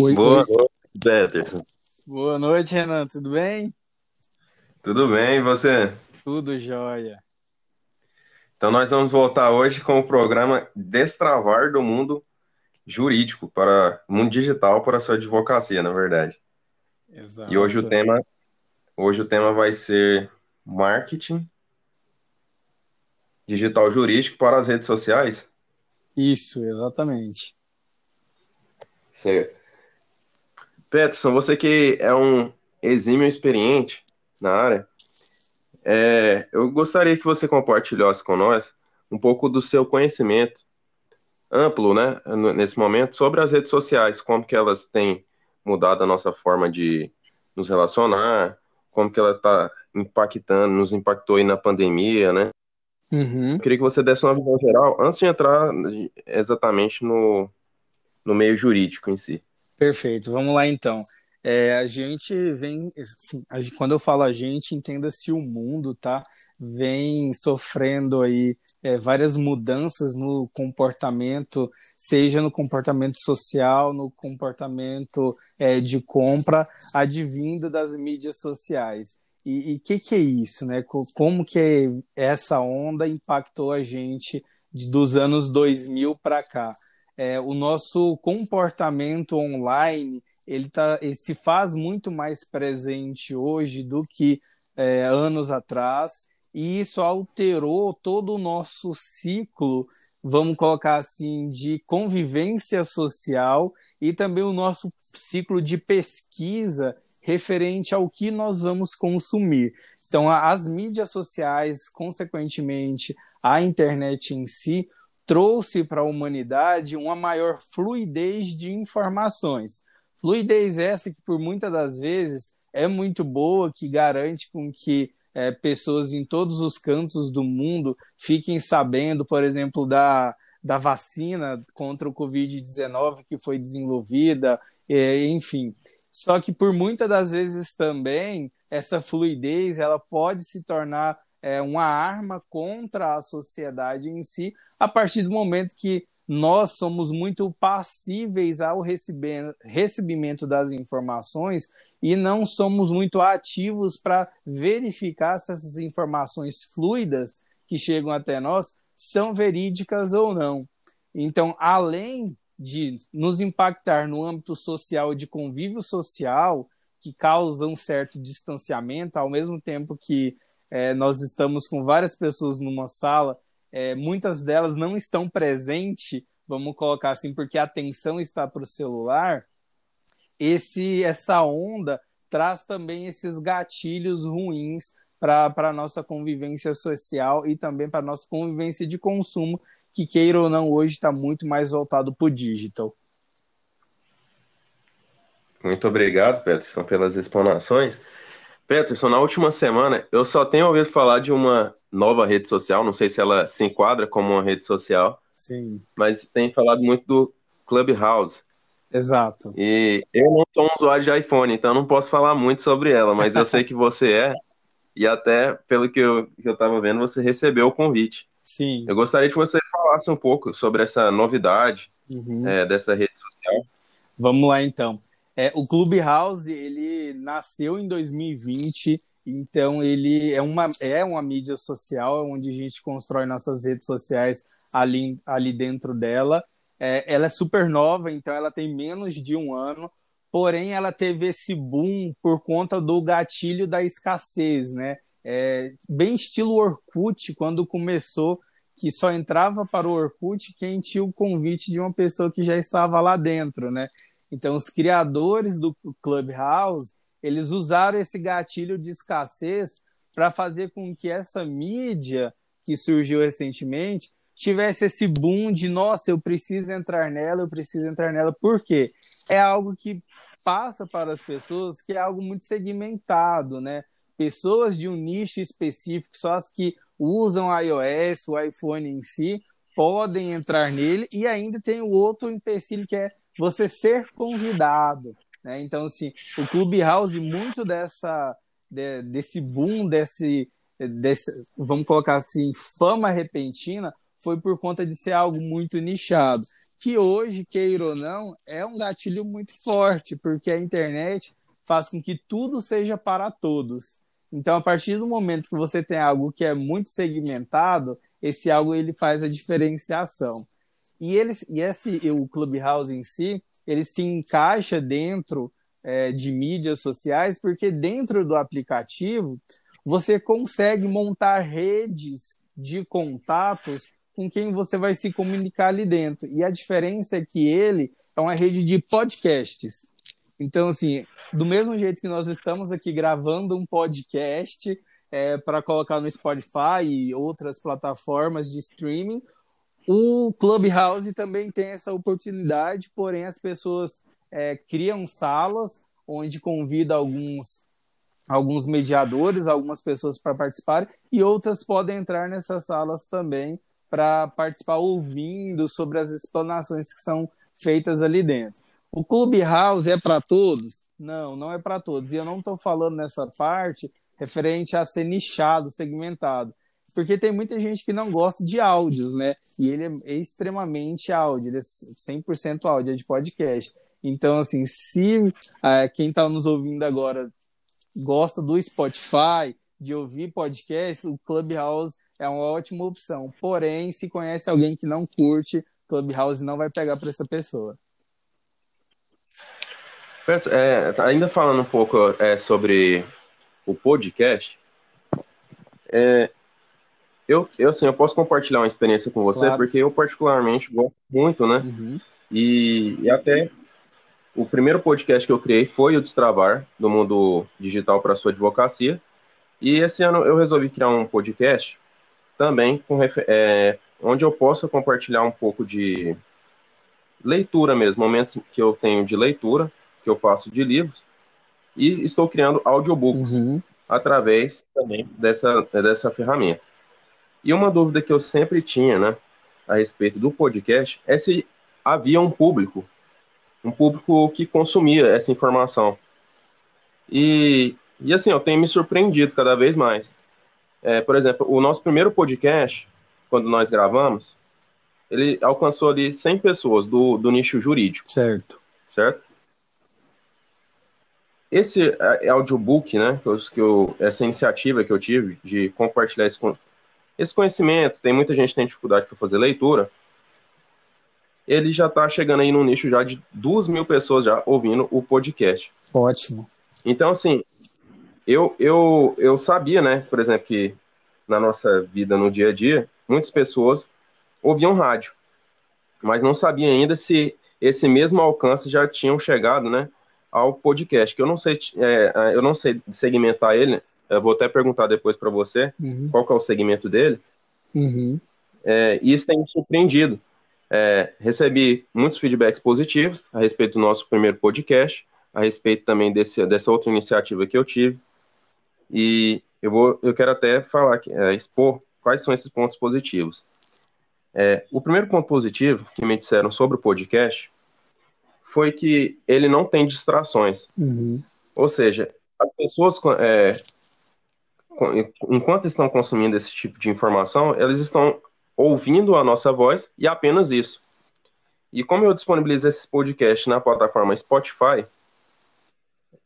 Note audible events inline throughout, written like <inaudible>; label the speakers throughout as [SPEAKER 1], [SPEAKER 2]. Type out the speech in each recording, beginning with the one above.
[SPEAKER 1] Oi,
[SPEAKER 2] Boa
[SPEAKER 1] oi.
[SPEAKER 2] noite, Peterson.
[SPEAKER 1] Boa noite, Renan. Tudo bem?
[SPEAKER 2] Tudo bem, e você?
[SPEAKER 1] Tudo jóia.
[SPEAKER 2] Então, nós vamos voltar hoje com o programa Destravar do Mundo Jurídico para Mundo Digital para a sua advocacia, na verdade. E hoje o
[SPEAKER 1] Exato.
[SPEAKER 2] tema, hoje o tema vai ser marketing digital jurídico para as redes sociais.
[SPEAKER 1] Isso, exatamente.
[SPEAKER 2] Certo. Peterson, você que é um exímio experiente na área, é, eu gostaria que você compartilhasse com nós um pouco do seu conhecimento amplo, né, nesse momento, sobre as redes sociais, como que elas têm mudado a nossa forma de nos relacionar, como que ela está impactando, nos impactou aí na pandemia, né?
[SPEAKER 1] Uhum.
[SPEAKER 2] Eu queria que você desse uma visão geral, antes de entrar exatamente no, no meio jurídico em si.
[SPEAKER 1] Perfeito. Vamos lá então. É, a gente vem, assim, quando eu falo a gente, entenda-se o mundo, tá? Vem sofrendo aí é, várias mudanças no comportamento, seja no comportamento social, no comportamento é, de compra, advindo das mídias sociais. E o que que é isso, né? Co- Como que essa onda impactou a gente dos anos 2000 para cá? É, o nosso comportamento online ele, tá, ele se faz muito mais presente hoje do que é, anos atrás, e isso alterou todo o nosso ciclo, vamos colocar assim, de convivência social e também o nosso ciclo de pesquisa referente ao que nós vamos consumir. Então, as mídias sociais, consequentemente, a internet em si, trouxe para a humanidade uma maior fluidez de informações. Fluidez essa que, por muitas das vezes, é muito boa, que garante com que é, pessoas em todos os cantos do mundo fiquem sabendo, por exemplo, da, da vacina contra o Covid-19 que foi desenvolvida, é, enfim. Só que, por muitas das vezes também, essa fluidez ela pode se tornar é, uma arma contra a sociedade em si, a partir do momento que nós somos muito passíveis ao receber, recebimento das informações e não somos muito ativos para verificar se essas informações fluidas que chegam até nós são verídicas ou não. Então, além de nos impactar no âmbito social de convívio social, que causa um certo distanciamento, ao mesmo tempo que é, nós estamos com várias pessoas numa sala é, muitas delas não estão presentes, vamos colocar assim, porque a atenção está para o celular, esse, essa onda traz também esses gatilhos ruins para a nossa convivência social e também para a nossa convivência de consumo, que queira ou não, hoje está muito mais voltado para o digital.
[SPEAKER 2] Muito obrigado, Peterson, pelas explanações. Peterson, na última semana eu só tenho ouvido falar de uma nova rede social, não sei se ela se enquadra como uma rede social,
[SPEAKER 1] Sim,
[SPEAKER 2] mas tem falado muito do Clubhouse.
[SPEAKER 1] exato.
[SPEAKER 2] E eu não sou um usuário de iPhone, então não posso falar muito sobre ela, mas eu sei <laughs> que você é, e até pelo que eu que eu estava vendo, você recebeu o convite.
[SPEAKER 1] Sim.
[SPEAKER 2] Eu gostaria que você falasse um pouco sobre essa novidade
[SPEAKER 1] Uhum.
[SPEAKER 2] é, dessa rede social.
[SPEAKER 1] Vamos lá então. É, o Clubhouse ele nasceu em 2020, então ele é uma, é uma mídia social onde a gente constrói nossas redes sociais ali, ali dentro dela. É, ela é super nova, então ela tem menos de um ano, porém ela teve esse boom por conta do gatilho da escassez, né? É, bem estilo Orkut, quando começou, que só entrava para o Orkut quem tinha o convite de uma pessoa que já estava lá dentro, né? Então, os criadores do Clubhouse, eles usaram esse gatilho de escassez para fazer com que essa mídia que surgiu recentemente tivesse esse boom de, nossa, eu preciso entrar nela, eu preciso entrar nela. Por quê? É algo que passa para as pessoas que é algo muito segmentado, né? Pessoas de um nicho específico, só as que usam iOS, o iPhone em si, podem entrar nele, e ainda tem o outro empecilho que é você ser convidado. Né? Então, assim, o Clubhouse, muito dessa, de, desse boom, desse, desse, vamos colocar assim, fama repentina, foi por conta de ser algo muito nichado. que hoje, queira ou não, é um gatilho muito forte, porque a internet faz com que tudo seja para todos. Então, a partir do momento que você tem algo que é muito segmentado, esse algo ele faz a diferenciação. E, ele, e esse, o Clubhouse em si, ele se encaixa dentro é, de mídias sociais, porque dentro do aplicativo você consegue montar redes de contatos com quem você vai se comunicar ali dentro. E a diferença é que ele é uma rede de podcasts. Então, assim, do mesmo jeito que nós estamos aqui gravando um podcast é, para colocar no Spotify e outras plataformas de streaming, o Clubhouse também tem essa oportunidade, porém as pessoas é, criam salas onde convida alguns alguns mediadores, algumas pessoas para participar e outras podem entrar nessas salas também para participar ouvindo sobre as explanações que são feitas ali dentro. O Clubhouse é para todos? Não, não é para todos. E eu não estou falando nessa parte referente a ser nichado, segmentado. Porque tem muita gente que não gosta de áudios, né? E ele é extremamente áudio, ele é 100% áudio, é de podcast. Então, assim, se é, quem está nos ouvindo agora gosta do Spotify, de ouvir podcast, o Clubhouse é uma ótima opção. Porém, se conhece alguém que não curte, Clubhouse não vai pegar para essa pessoa.
[SPEAKER 2] É, ainda falando um pouco é, sobre o podcast, é, eu, eu, assim, eu posso compartilhar uma experiência com você, claro. porque eu particularmente gosto muito, né? Uhum. E, e até o primeiro podcast que eu criei foi o Destravar, do mundo digital para a sua advocacia. E esse ano eu resolvi criar um podcast também com, é, onde eu possa compartilhar um pouco de leitura mesmo, momentos que eu tenho de leitura, que eu faço de livros, e estou criando audiobooks uhum. através também dessa, dessa ferramenta. E uma dúvida que eu sempre tinha, né, a respeito do podcast, é se havia um público um público que consumia essa informação. E, e assim, eu tenho me surpreendido cada vez mais. É, por exemplo, o nosso primeiro podcast, quando nós gravamos, ele alcançou ali 100 pessoas do, do nicho jurídico.
[SPEAKER 1] Certo.
[SPEAKER 2] Certo? Esse é, audiobook, né, que eu, que eu, essa iniciativa que eu tive de compartilhar esse, esse conhecimento, tem muita gente que tem dificuldade para fazer leitura, ele já está chegando aí no nicho já de duas mil pessoas já ouvindo o podcast.
[SPEAKER 1] Ótimo.
[SPEAKER 2] Então, assim, eu, eu, eu sabia, né, por exemplo, que na nossa vida no dia a dia, muitas pessoas ouviam rádio, mas não sabia ainda se esse mesmo alcance já tinham chegado, né, ao podcast, que eu não sei, é, eu não sei segmentar ele, eu vou até perguntar depois para você uhum. qual que é o segmento dele,
[SPEAKER 1] uhum.
[SPEAKER 2] é, e isso tem me surpreendido, é, recebi muitos feedbacks positivos a respeito do nosso primeiro podcast, a respeito também desse, dessa outra iniciativa que eu tive. E eu, vou, eu quero até falar, é, expor quais são esses pontos positivos. É, o primeiro ponto positivo que me disseram sobre o podcast foi que ele não tem distrações.
[SPEAKER 1] Uhum.
[SPEAKER 2] Ou seja, as pessoas, é, enquanto estão consumindo esse tipo de informação, elas estão ouvindo a nossa voz e apenas isso. E como eu disponibilizo esse podcast na plataforma Spotify,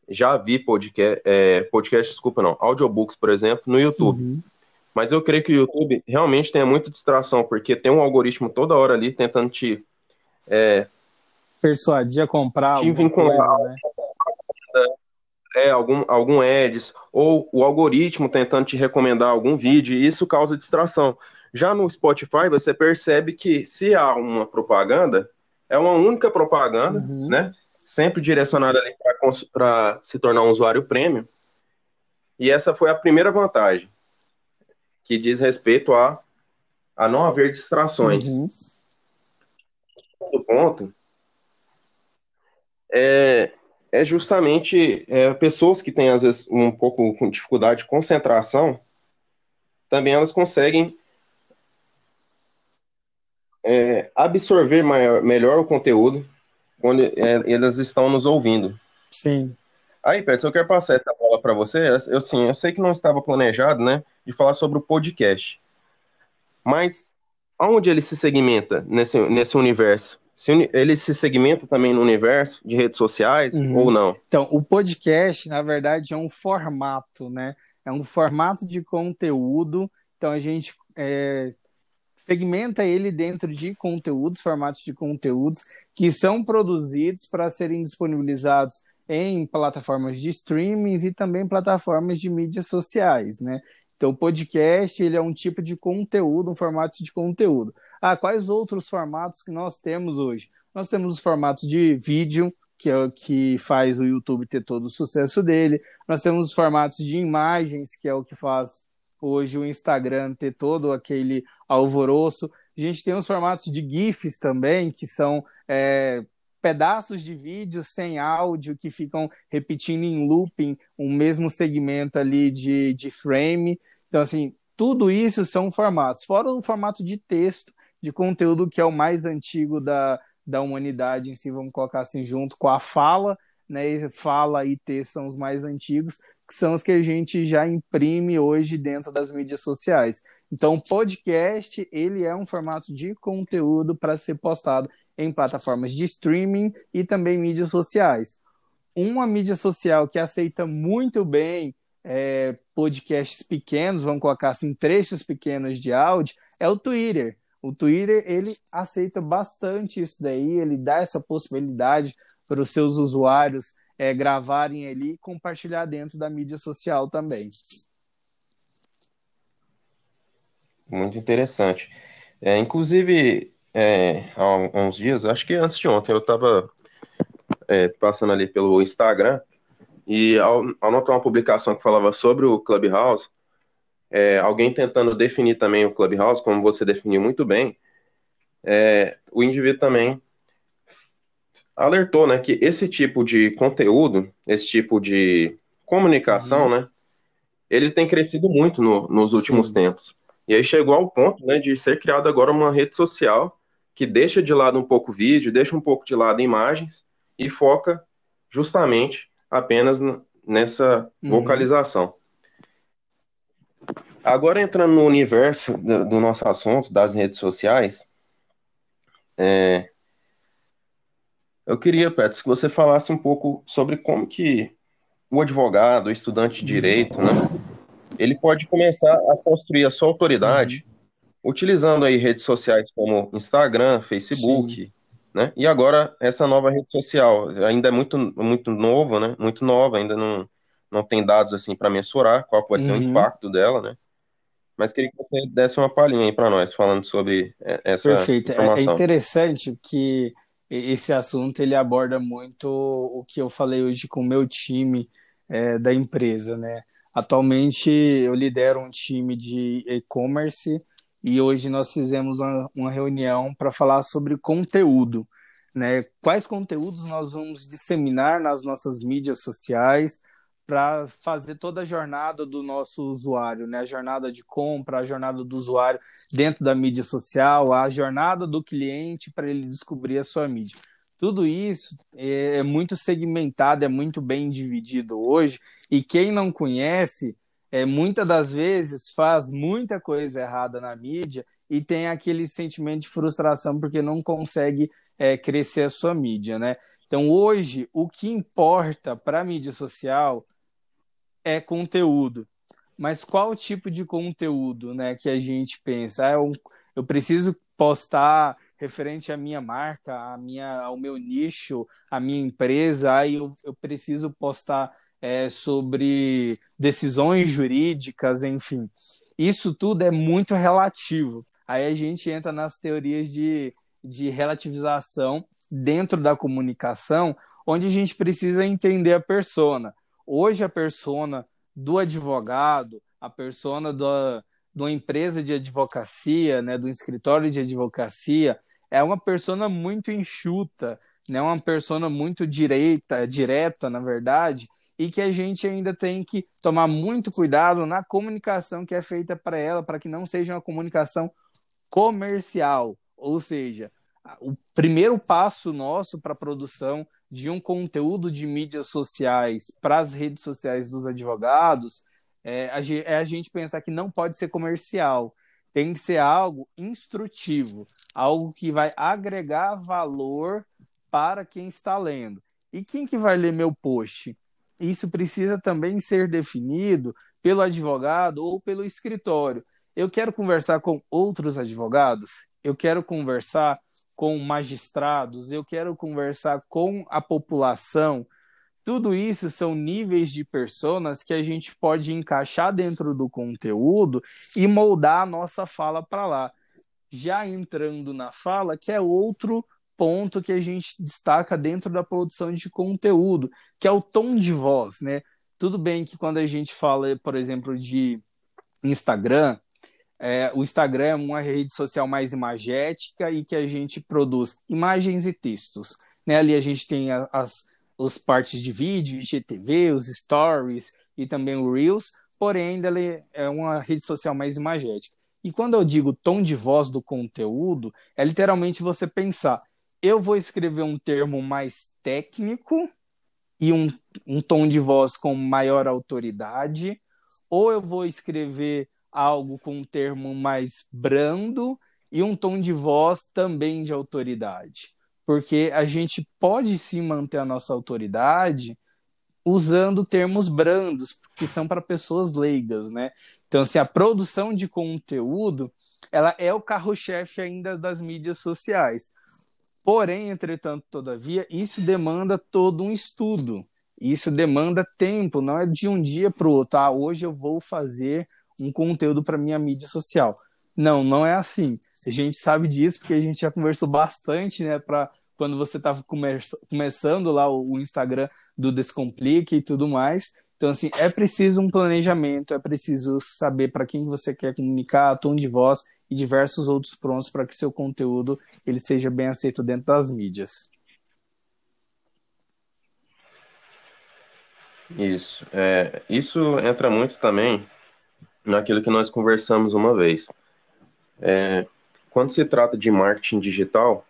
[SPEAKER 2] já vi podcast, é, podcast, desculpa não, audiobooks, por exemplo, no YouTube. Uhum. Mas eu creio que o YouTube realmente tem muita distração, porque tem um algoritmo toda hora ali tentando te é,
[SPEAKER 1] persuadir a comprar te vincular coisa, né?
[SPEAKER 2] É, algum, algum ads, ou o algoritmo tentando te recomendar algum vídeo, e isso causa distração. Já no Spotify, você percebe que se há uma propaganda, é uma única propaganda, uhum. né? Sempre direcionada ali para se tornar um usuário premium. E essa foi a primeira vantagem, que diz respeito a, a não haver distrações. Uhum. O segundo ponto é, é justamente é, pessoas que têm, às vezes, um pouco com dificuldade de concentração, também elas conseguem é, absorver maior, melhor o conteúdo quando é, elas estão nos ouvindo.
[SPEAKER 1] Sim.
[SPEAKER 2] Aí, Pedro, eu quero passar essa bola para você. Eu, sim, eu sei que não estava planejado, né, de falar sobre o podcast. Mas aonde ele se segmenta nesse, nesse universo? Se, ele se segmenta também no universo de redes sociais uhum. ou não?
[SPEAKER 1] Então, o podcast, na verdade, é um formato, né? É um formato de conteúdo. Então, a gente é, segmenta ele dentro de conteúdos, formatos de conteúdos que são produzidos para serem disponibilizados em plataformas de streamings e também plataformas de mídias sociais, né? Então, o podcast ele é um tipo de conteúdo, um formato de conteúdo. Ah, quais outros formatos que nós temos hoje? Nós temos os formatos de vídeo, que é o que faz o YouTube ter todo o sucesso dele. Nós temos os formatos de imagens, que é o que faz hoje o Instagram ter todo aquele alvoroço. A gente tem os formatos de GIFs também, que são é, pedaços de vídeo sem áudio que ficam repetindo em looping um mesmo segmento ali de, de frame. Então, assim, tudo isso são formatos. Fora o formato de texto, de conteúdo que é o mais antigo da, da humanidade em si, vamos colocar assim, junto com a fala, né? Fala e texto são os mais antigos, que são os que a gente já imprime hoje dentro das mídias sociais. Então, o podcast, ele é um formato de conteúdo para ser postado em plataformas de streaming e também mídias sociais. Uma mídia social que aceita muito bem é, podcasts pequenos, vamos colocar assim, trechos pequenos de áudio, é o Twitter. O Twitter, ele aceita bastante isso daí, ele dá essa possibilidade para os seus usuários é, gravarem ali e compartilhar dentro da mídia social também.
[SPEAKER 2] Muito interessante. É, inclusive, é, há uns dias, acho que antes de ontem, eu estava é, passando ali pelo Instagram e ao, ao, notar uma publicação que falava sobre o Clubhouse, é, alguém tentando definir também o Clubhouse, como você definiu muito bem, é, o indivíduo também alertou né, que esse tipo de conteúdo, esse tipo de comunicação, uhum. né, ele tem crescido muito no, nos últimos Sim. tempos. E aí chegou ao ponto né, de ser criada agora uma rede social que deixa de lado um pouco o vídeo, deixa um pouco de lado imagens e foca justamente apenas nessa uhum. vocalização. Agora entrando no universo do, do nosso assunto, das redes sociais, é, eu queria, Petros, que você falasse um pouco sobre como que o advogado, o estudante de direito, né, ele pode começar a construir a sua autoridade uhum utilizando aí redes sociais como Instagram, Facebook, Sim. né? E agora essa nova rede social ainda é muito muito novo, né? Muito nova, ainda não não tem dados assim para mensurar qual pode ser o uhum. impacto dela, né? Mas queria que você desse uma palhinha aí para nós falando sobre é, essa
[SPEAKER 1] Perfeito. É, é informação. É interessante que esse assunto ele aborda muito o que eu falei hoje com o meu time é, da empresa, né? Atualmente eu lidero um time de e-commerce e hoje nós fizemos uma, uma reunião para falar sobre conteúdo, né? Quais conteúdos nós vamos disseminar nas nossas mídias sociais para fazer toda a jornada do nosso usuário, né? A jornada de compra, a jornada do usuário dentro da mídia social, a jornada do cliente para ele descobrir a sua mídia. Tudo isso é, é muito segmentado, é muito bem dividido hoje, e quem não conhece é, muitas das vezes faz muita coisa errada na mídia e tem aquele sentimento de frustração porque não consegue é, crescer a sua mídia, né? Então hoje o que importa para a mídia social é conteúdo. Mas qual tipo de conteúdo, né, que a gente pensa? Ah, eu, eu preciso postar referente à minha marca, à minha, ao meu nicho, à minha empresa, aí eu, eu preciso postar é, sobre decisões jurídicas, enfim. Isso tudo é muito relativo. Aí a gente entra nas teorias de, de relativização dentro da comunicação, onde a gente precisa entender a persona. Hoje, a persona do advogado, a persona da, uma empresa de advocacia, né, do escritório de advocacia, é uma persona muito enxuta, né, uma persona muito direita, direta, na verdade, e que a gente ainda tem que tomar muito cuidado na comunicação que é feita para ela, para que não seja uma comunicação comercial, ou seja, o primeiro passo nosso para a produção de um conteúdo de mídias sociais para as redes sociais dos advogados é a, é a gente pensar que não pode ser comercial, Tem que ser algo instrutivo, algo que vai agregar valor para quem está lendo. E quem que vai ler meu post? Isso precisa também ser definido pelo advogado ou pelo escritório. Eu quero conversar com outros advogados, eu quero conversar com magistrados, eu quero conversar com a população. Tudo isso são níveis de personas que a gente pode encaixar dentro do conteúdo e moldar a nossa fala para lá. Já entrando na fala, que é outro ponto que a gente destaca dentro da produção de conteúdo, que é o tom de voz, né? Tudo bem que quando a gente fala, por exemplo, de Instagram, é, o Instagram é uma rede social mais imagética e que a gente produz imagens e textos. Né? Ali a gente tem as, as partes de vídeo, IGTV, os stories e também o Reels, porém ainda é uma rede social mais imagética. E quando eu digo tom de voz do conteúdo, é literalmente você pensar, eu vou escrever um termo mais técnico e um, um tom de voz com maior autoridade, ou eu vou escrever algo com um termo mais brando e um tom de voz também de autoridade. Porque a gente pode sim manter a nossa autoridade usando termos brandos, que são para pessoas leigas, né? Então, assim, a produção de conteúdo, ela é o carro-chefe ainda das mídias sociais. Porém, entretanto, todavia, isso demanda todo um estudo. Isso demanda tempo, não é de um dia para o outro. Ah, hoje eu vou fazer um conteúdo para minha mídia social. Não, não é assim. A gente sabe disso porque a gente já conversou bastante, né, para quando você estava come começando lá o, o Instagram do Descomplique e tudo mais. Então, assim, é preciso um planejamento, é preciso saber para quem você quer comunicar, tom de voz e diversos outros prontos para que seu conteúdo ele seja bem aceito dentro das mídias.
[SPEAKER 2] Isso. É, isso entra muito também naquilo que nós conversamos uma vez. É, quando se trata de marketing digital,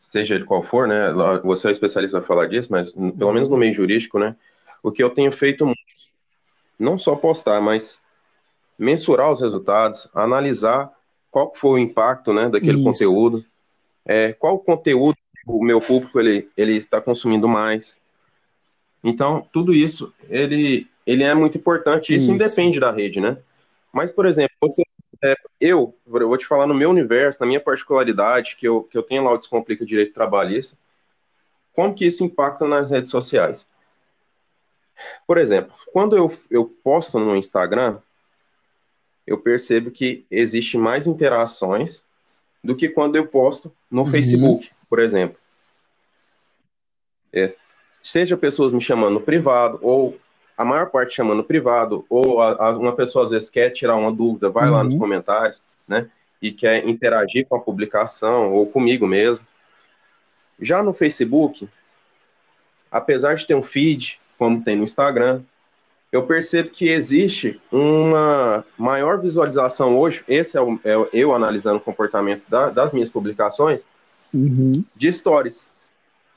[SPEAKER 2] seja ele qual for, né? Você é especialista vai falar disso, mas pelo menos no meio jurídico, né? O que eu tenho feito não só postar, mas mensurar os resultados, analisar qual foi o impacto, né, daquele Isso. conteúdo, é, qual o conteúdo o meu público ele ele está consumindo mais. Então tudo isso ele ele é muito importante. Isso, isso. independe da rede, né? Mas, por exemplo, você, é, eu, eu vou te falar no meu universo, na minha particularidade, que eu, que eu tenho lá o Descomplica Direito Trabalhista, como que isso impacta nas redes sociais? Por exemplo, quando eu, eu posto no Instagram, eu percebo que existe mais interações do que quando eu posto no uhum. Facebook, por exemplo. É, seja pessoas me chamando no privado ou a maior parte chamando privado, ou a, a, uma pessoa às vezes quer tirar uma dúvida, vai uhum. lá nos uhum. comentários, né? E quer interagir com a publicação, ou comigo mesmo. Já no Facebook, apesar de ter um feed, como tem no Instagram, eu percebo que existe uma maior visualização hoje, esse é, o, é eu analisando o comportamento da, das minhas publicações, uhum. de stories.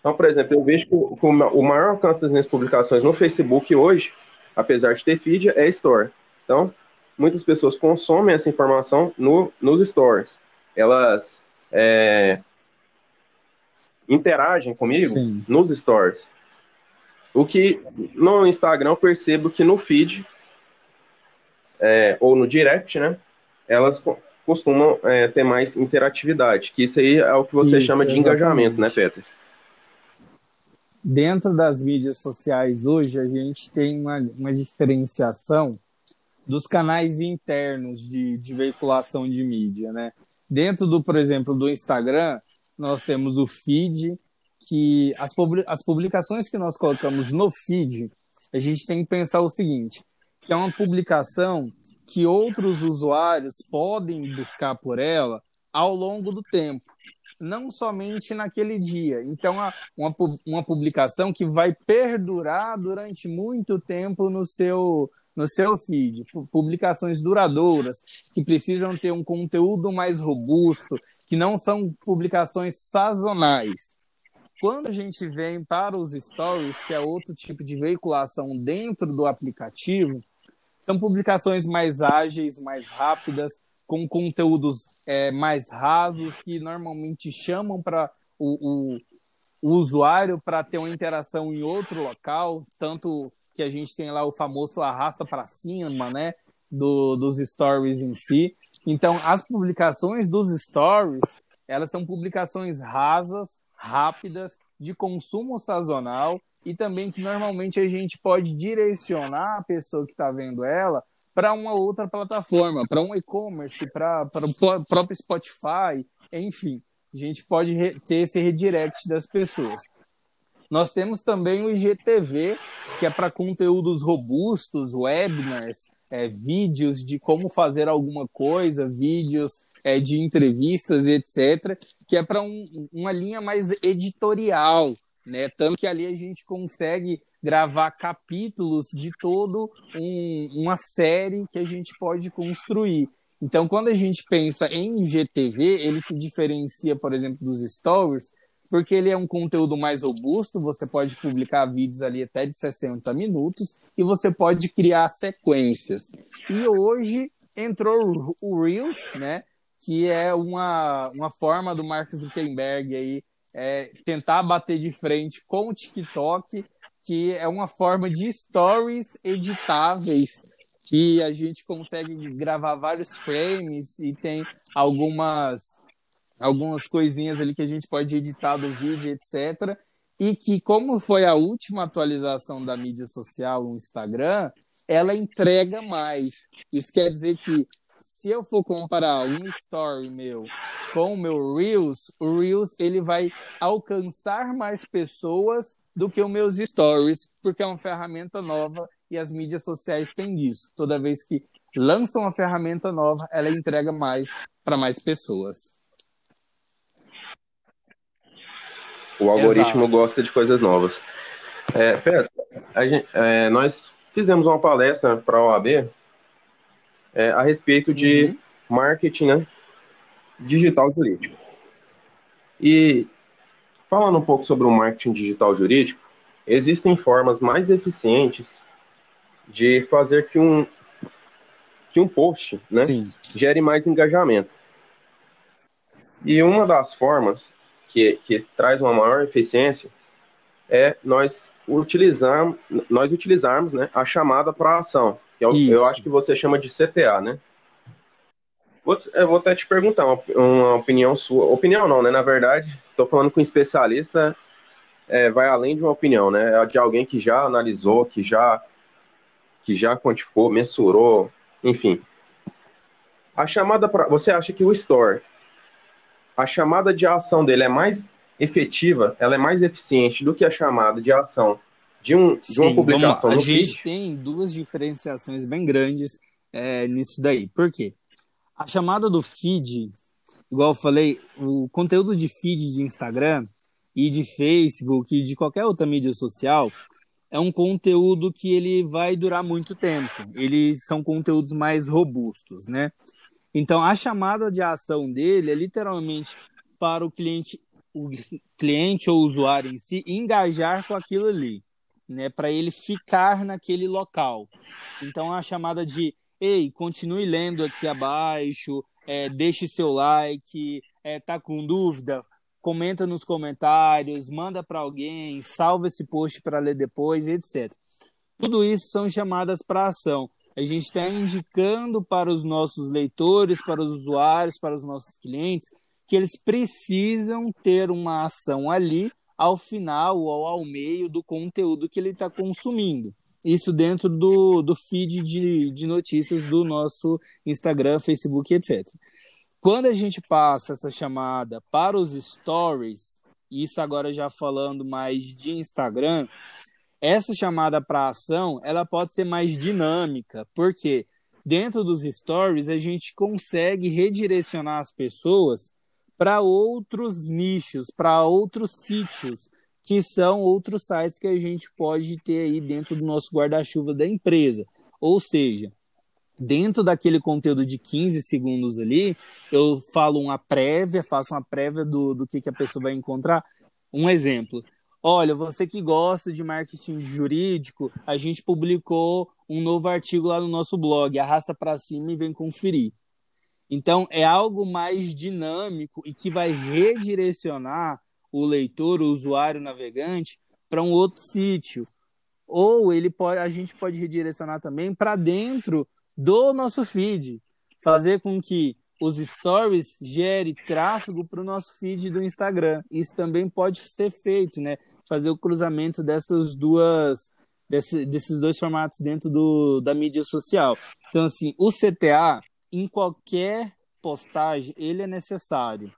[SPEAKER 2] Então, por exemplo, eu vejo que o, maior alcance das minhas publicações no Facebook hoje, apesar de ter feed, é Store. Então, muitas pessoas consomem essa informação no, nos stores. Elas é, interagem comigo Sim. nos stores. O que no Instagram eu percebo que no feed é, ou no direct, né, elas costumam é, ter mais interatividade, que isso aí é o que você isso, chama de exatamente. engajamento, né, Peters?
[SPEAKER 1] Dentro das mídias sociais hoje, a gente tem uma, uma diferenciação dos canais internos de, de veiculação de mídia, né? Dentro do, por exemplo, do Instagram, nós temos o feed, que as, as publicações que nós colocamos no feed, a gente tem que pensar o seguinte, que é uma publicação que outros usuários podem buscar por ela ao longo do tempo não somente naquele dia. Então, uma, uma publicação que vai perdurar durante muito tempo no seu, no seu feed. Publicações duradouras, que precisam ter um conteúdo mais robusto, que não são publicações sazonais. Quando a gente vem para os stories, que é outro tipo de veiculação dentro do aplicativo, são publicações mais ágeis, mais rápidas, com conteúdos é, mais rasos que normalmente chamam para o, o, o usuário para ter uma interação em outro local, tanto que a gente tem lá o famoso arrasta para cima, né, do, dos stories em si. Então, as publicações dos stories, elas são publicações rasas, rápidas, de consumo sazonal e também que normalmente a gente pode direcionar a pessoa que está vendo ela para uma outra plataforma, para um e-commerce, para o próprio Spotify, enfim, a gente pode ter esse redirect das pessoas. Nós temos também o IGTV, que é para conteúdos robustos, webinars, é, vídeos de como fazer alguma coisa, vídeos é, de entrevistas, etc., que é para um, uma linha mais editorial, né? Tanto que ali a gente consegue gravar capítulos de todo um, uma série que a gente pode construir. Então, quando a gente pensa em GTV, ele se diferencia, por exemplo, dos stories, porque ele é um conteúdo mais robusto, você pode publicar vídeos ali até de 60 minutos e você pode criar sequências. E hoje entrou o Reels, né? Que é uma, uma forma do Mark Zuckerberg aí é, tentar bater de frente com o TikTok, que é uma forma de stories editáveis que a gente consegue gravar vários frames e tem algumas algumas coisinhas ali que a gente pode editar do vídeo, etc. E que, como foi a última atualização da mídia social, o Instagram, ela entrega mais. Isso quer dizer que se eu for comparar um story meu com o meu Reels, o Reels ele vai alcançar mais pessoas do que os meus stories, porque é uma ferramenta nova e as mídias sociais têm isso. Toda vez que lançam uma ferramenta nova, ela entrega mais para mais pessoas.
[SPEAKER 2] O algoritmo Exato. gosta de coisas novas. É, a gente, é, nós fizemos uma palestra para a OAB é, a respeito de uhum. marketing né, digital jurídico. E falando um pouco sobre o marketing digital jurídico, existem formas mais eficientes de fazer que um que um post né, gere mais engajamento. E uma das formas que, que traz uma maior eficiência é nós utilizarmos, nós utilizarmos né, a chamada para ação, que eu, eu acho que você chama de CTA, né? Vou, eu vou até te perguntar uma, uma, opinião sua. Opinião não, né? Na verdade, estou falando com um especialista, é, vai além de uma opinião, né? É de alguém que já analisou, que já, que já quantificou, mensurou, enfim. A chamada para. Você acha que o Store, a chamada de ação dele é mais efetiva, ela é mais eficiente do que a chamada de ação de, um, de uma publicação
[SPEAKER 1] A gente feed. tem duas diferenciações bem grandes é, nisso daí. Por quê? A chamada do feed, igual eu falei, o conteúdo de feed de Instagram e de Facebook e de qualquer outra mídia social é um conteúdo que ele vai durar muito tempo. Eles são conteúdos mais robustos, né? Então a chamada de ação dele é literalmente para o cliente, o cliente ou usuário em si engajar com aquilo ali né, para ele ficar naquele local. Então a chamada de ei, continue lendo aqui abaixo, é, deixe seu like, é, tá com dúvida, comenta nos comentários, manda para alguém, salva esse post para ler depois, etc. Tudo isso são chamadas para ação. A gente está indicando para os nossos leitores, para os usuários, para os nossos clientes, que eles precisam ter uma ação ali ao final ou ao meio do conteúdo que ele está consumindo. Isso dentro do, do feed de, de notícias do nosso Instagram, Facebook, etc. Quando a gente passa essa chamada para os stories, isso agora já falando mais de Instagram, essa chamada para ação ela pode ser mais dinâmica, porque dentro dos stories a gente consegue redirecionar as pessoas para outros nichos, para outros sítios, que são outros sites que a gente pode ter aí dentro do nosso guarda-chuva da empresa. Ou seja, dentro daquele conteúdo de 15 segundos ali, eu falo uma prévia, faço uma prévia do, do que, que a pessoa vai encontrar. Um exemplo. Olha, você que gosta de marketing jurídico, a gente publicou um novo artigo lá no nosso blog. Arrasta para cima e vem conferir. Então, é algo mais dinâmico e que vai redirecionar o leitor, o usuário, o navegante para um outro sítio. Ou ele pode, a gente pode redirecionar também para dentro do nosso feed, fazer com que os stories gere tráfego para o nosso feed do Instagram. Isso também pode ser feito, né? Fazer o cruzamento dessas duas, desse, desses dois formatos dentro do, da mídia social. Então, assim, o CTA em qualquer postagem, ele é necessário.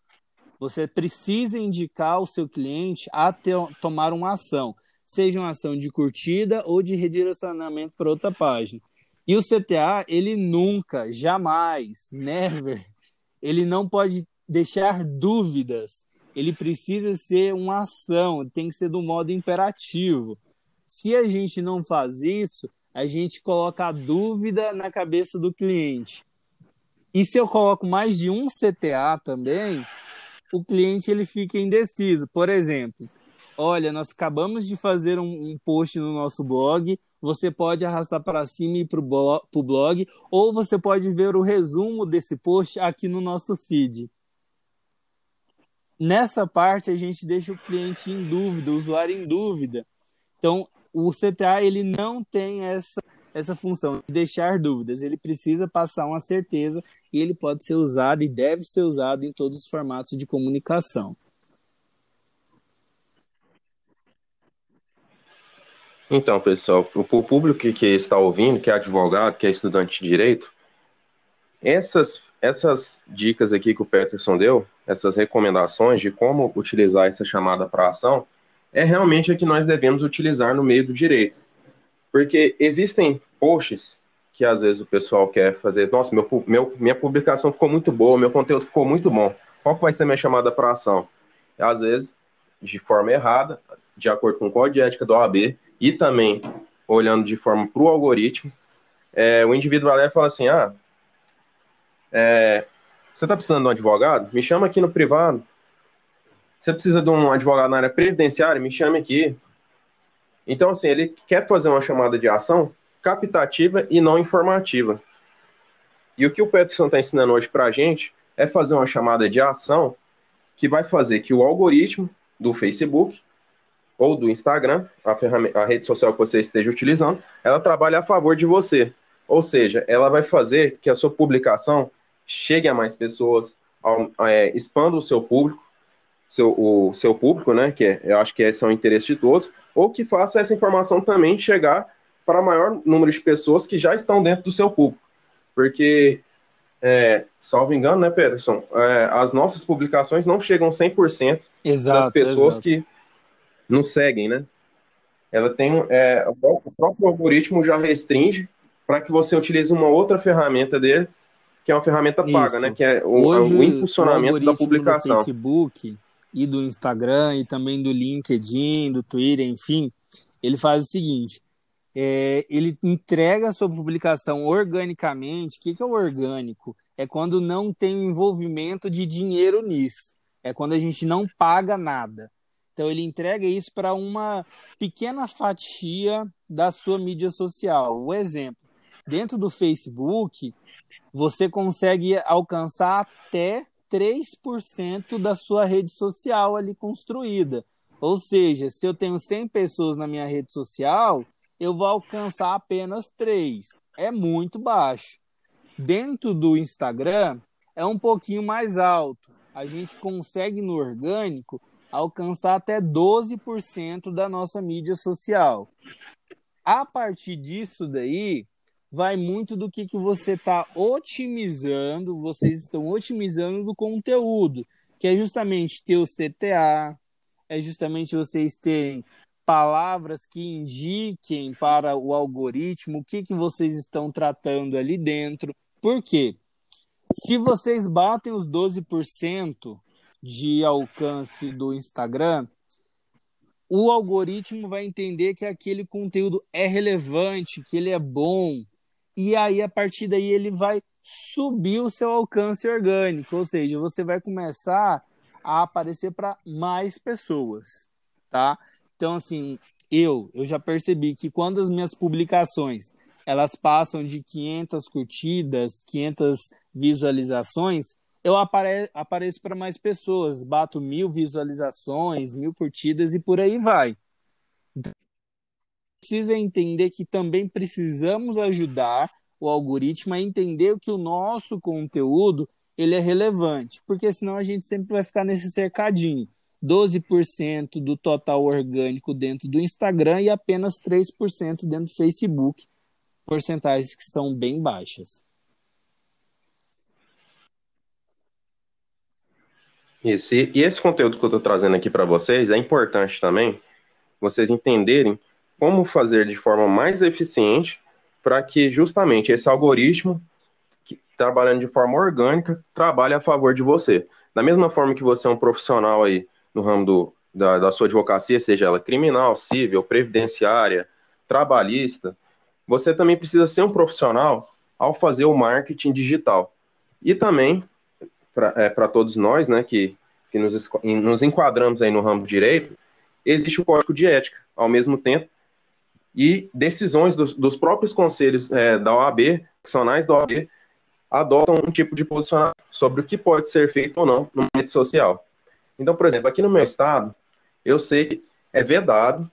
[SPEAKER 1] Você precisa indicar o seu cliente a ter, tomar uma ação, seja uma ação de curtida ou de redirecionamento para outra página. E o CTA, ele nunca, jamais, never, ele não pode deixar dúvidas. Ele precisa ser uma ação, tem que ser do modo imperativo. Se a gente não faz isso, a gente coloca a dúvida na cabeça do cliente. E se eu coloco mais de um CTA também, o cliente ele fica indeciso. Por exemplo, olha, nós acabamos de fazer um, um post no nosso blog, você pode arrastar para cima e ir para o blog, ou você pode ver o resumo desse post aqui no nosso feed. Nessa parte a gente deixa o cliente em dúvida, o usuário em dúvida. Então, o CTA ele não tem essa essa função de deixar dúvidas. Ele precisa passar uma certeza e ele pode ser usado e deve ser usado em todos os formatos de comunicação.
[SPEAKER 2] Então, pessoal, o público que está ouvindo, que é advogado, que é estudante de direito, essas, essas dicas aqui que o Peterson deu, essas recomendações de como utilizar essa chamada para ação, é realmente a que nós devemos utilizar no meio do direito. Porque existem posts que às vezes o pessoal quer fazer, nossa, meu, meu, minha publicação ficou muito boa, meu conteúdo ficou muito bom. Qual vai ser minha chamada para ação? Às vezes, de forma errada, de acordo com o código de ética do OAB, e também olhando de forma para o algoritmo, é, o indivíduo vai lá e fala assim, ah, é, você está precisando de um advogado? Me chama aqui no privado. Você precisa de um advogado na área previdenciária? Me chame aqui. Então, assim, ele quer fazer uma chamada de ação captativa e não informativa. E o que o Peterson está ensinando hoje para a gente é fazer uma chamada de ação que vai fazer que o algoritmo do Facebook ou do Instagram, a, a rede social que você esteja utilizando, ela trabalhe a favor de você. Ou seja, ela vai fazer que a sua publicação chegue a mais pessoas, ao, é, expanda o seu público, seu, o seu público, né? Que é, eu acho que esse é o interesse de todos, ou que faça essa informação também chegar para maior número de pessoas que já estão dentro do seu público. Porque, é, salvo engano, né, Peterson, é, as nossas publicações não chegam 100% exato, das pessoas exato. que nos seguem, né? Ela tem, é, o próprio algoritmo já restringe para que você utilize uma outra ferramenta dele, que é uma ferramenta paga, Isso. né? Que é o, Hoje, o impulsionamento o da publicação.
[SPEAKER 1] Do Facebook e do Instagram e também do LinkedIn, do Twitter, enfim, ele faz o seguinte: é, ele entrega a sua publicação organicamente. O que, que é o orgânico? É quando não tem envolvimento de dinheiro nisso. É quando a gente não paga nada. Então ele entrega isso para uma pequena fatia da sua mídia social. O exemplo, dentro do Facebook, você consegue alcançar até 3% da sua rede social ali construída. Ou seja, se eu tenho 100 pessoas na minha rede social, eu vou alcançar apenas 3. É muito baixo. Dentro do Instagram, é um pouquinho mais alto. A gente consegue no orgânico alcançar até 12% da nossa mídia social. A partir disso daí, vai muito do que, que você está otimizando, vocês estão otimizando do conteúdo, que é justamente ter o CTA, é justamente vocês terem palavras que indiquem para o algoritmo o que, que vocês estão tratando ali dentro. Por quê? Se vocês batem os 12% de alcance do Instagram, o algoritmo vai entender que aquele conteúdo é relevante, que ele é bom, e aí a partir daí ele vai subir o seu alcance orgânico, ou seja, você vai começar a aparecer para mais pessoas, tá? Então assim, eu eu já percebi que quando as minhas publicações elas passam de 500 curtidas, 500 visualizações, eu apare apareço para mais pessoas, bato mil visualizações, mil curtidas e por aí vai. Precisa entender que também precisamos ajudar o algoritmo a entender que o nosso conteúdo ele é relevante, porque senão a gente sempre vai ficar nesse cercadinho. 12% do total orgânico dentro do Instagram e apenas 3% dentro do Facebook, porcentagens que são bem baixas.
[SPEAKER 2] Isso, e, esse conteúdo que eu estou trazendo aqui para vocês é importante também vocês entenderem como fazer de forma mais eficiente para que justamente esse algoritmo, que, trabalhando de forma orgânica, trabalhe a favor de você. Da mesma forma que você é um profissional aí no ramo do, da, da sua advocacia, seja ela criminal, civil, previdenciária, trabalhista, você também precisa ser um profissional ao fazer o marketing digital. E também, para é, todos nós, né, que, que nos, nos enquadramos aí no ramo direito, existe o código de ética, ao mesmo tempo, e decisões dos, dos próprios conselhos é, da OAB, profissionais da OAB, adotam um tipo de posicionamento sobre o que pode ser feito ou não no rede social. Então, por exemplo, aqui no meu estado, eu sei que é vedado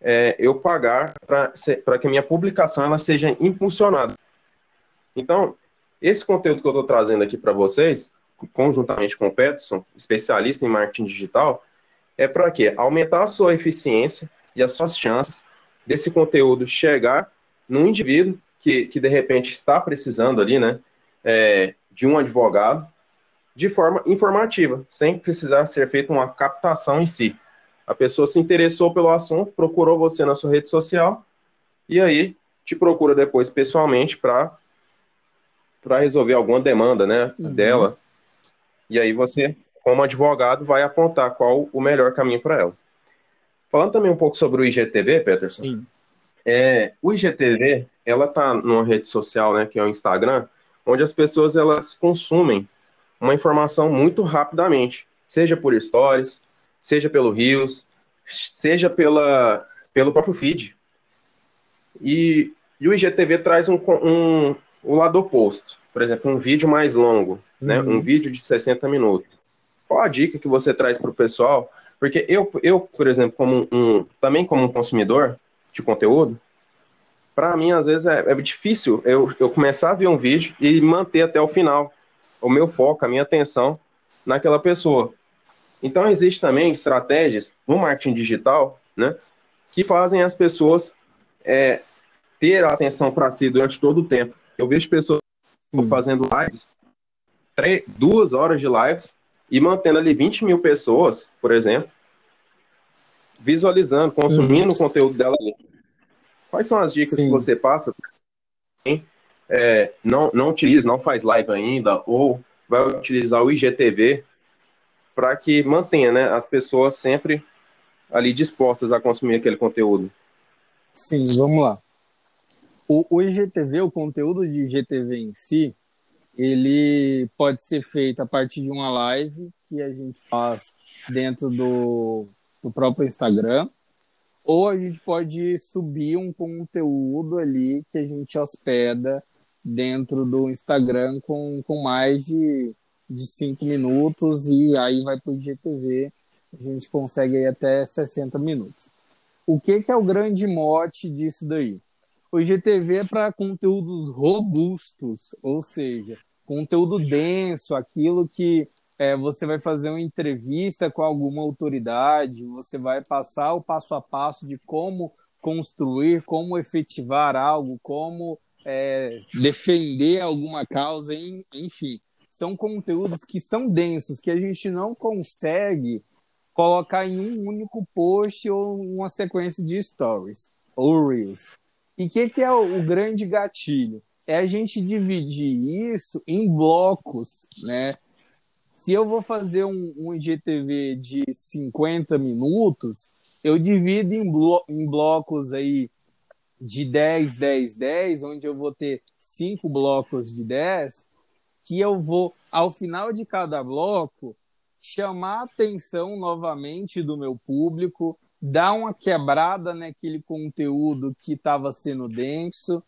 [SPEAKER 2] é, eu pagar para que a minha publicação ela seja impulsionada. Então, esse conteúdo que eu estou trazendo aqui para vocês, conjuntamente com o Peterson, especialista em marketing digital, é para quê? Aumentar a sua eficiência e as suas chances desse conteúdo chegar num indivíduo que, que de repente está precisando ali, né, é, de um advogado, de forma informativa, sem precisar ser feita uma captação em si. A pessoa se interessou pelo assunto, procurou você na sua rede social e aí te procura depois pessoalmente para para resolver alguma demanda, né, uhum. dela. E aí você, como advogado, vai apontar qual o melhor caminho para ela. Falando também um pouco sobre o IGTV, Peterson. Sim. É, o IGTV, ela tá numa rede social, né, que é o Instagram, onde as pessoas elas consumem uma informação muito rapidamente, seja por stories, seja pelo Rios, seja pela, pelo próprio feed. E, e o IGTV traz um, um, o lado oposto. Por exemplo, um vídeo mais longo, né? uhum. né? um vídeo de 60 minutos. Qual a dica que você traz para o pessoal? Porque eu, eu, por exemplo, como um, também como um consumidor de conteúdo, para mim, às vezes, é, é, difícil eu, eu começar a ver um vídeo e manter até o final o meu foco, a minha atenção naquela pessoa. Então, existe também estratégias no marketing digital, né, que fazem as pessoas é, ter a atenção para si durante todo o tempo. Eu vejo pessoas hum. fazendo lives, três, duas horas de lives, e mantendo ali 20 mil pessoas, por exemplo, visualizando, consumindo hum. o conteúdo dela ali. Quais são as dicas Sim. que você passa quem é, não, não utiliza, não faz live ainda, ou vai utilizar o IGTV para que mantenha né, as pessoas sempre ali dispostas a consumir aquele conteúdo?
[SPEAKER 1] Sim, vamos lá. O, o IGTV, o conteúdo de IGTV em si, ele pode ser feito a partir de uma live que a gente faz dentro do, do próprio Instagram, ou a gente pode subir um conteúdo ali que a gente hospeda dentro do Instagram com, com mais de, de cinco minutos e aí vai para o IGTV, a gente consegue ir até 60 minutos. O que, que é o grande mote disso daí? O IGTV é para conteúdos robustos, ou seja, conteúdo denso, aquilo que é, você vai fazer uma entrevista com alguma autoridade, você vai passar o passo a passo de como construir, como efetivar algo, como é, defender alguma causa, enfim. São conteúdos que são densos, que a gente não consegue colocar em um único post ou uma sequência de stories ou reels. E o que, que é o, o grande gatilho? É a gente dividir isso em blocos, né? Se eu vou fazer um, um IGTV de 50 minutos, eu divido em, blo em blocos aí de 10, 10, 10, onde eu vou ter cinco blocos de 10, que eu vou, ao final de cada bloco, chamar a atenção novamente do meu público, dar uma quebrada naquele conteúdo que estava sendo denso,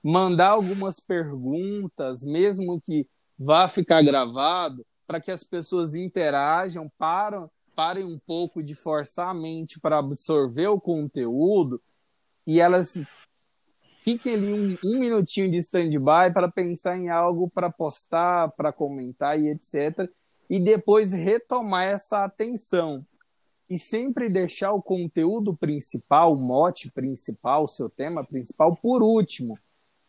[SPEAKER 1] mandar algumas perguntas, mesmo que vá ficar gravado, para que as pessoas interajam, param, parem um pouco de forçar a mente para absorver o conteúdo e elas fiquem ali um, um minutinho de stand-by para pensar em algo para postar, para comentar e etc. E depois retomar essa atenção. E sempre deixar o conteúdo principal, o mote principal, o seu tema principal, por último.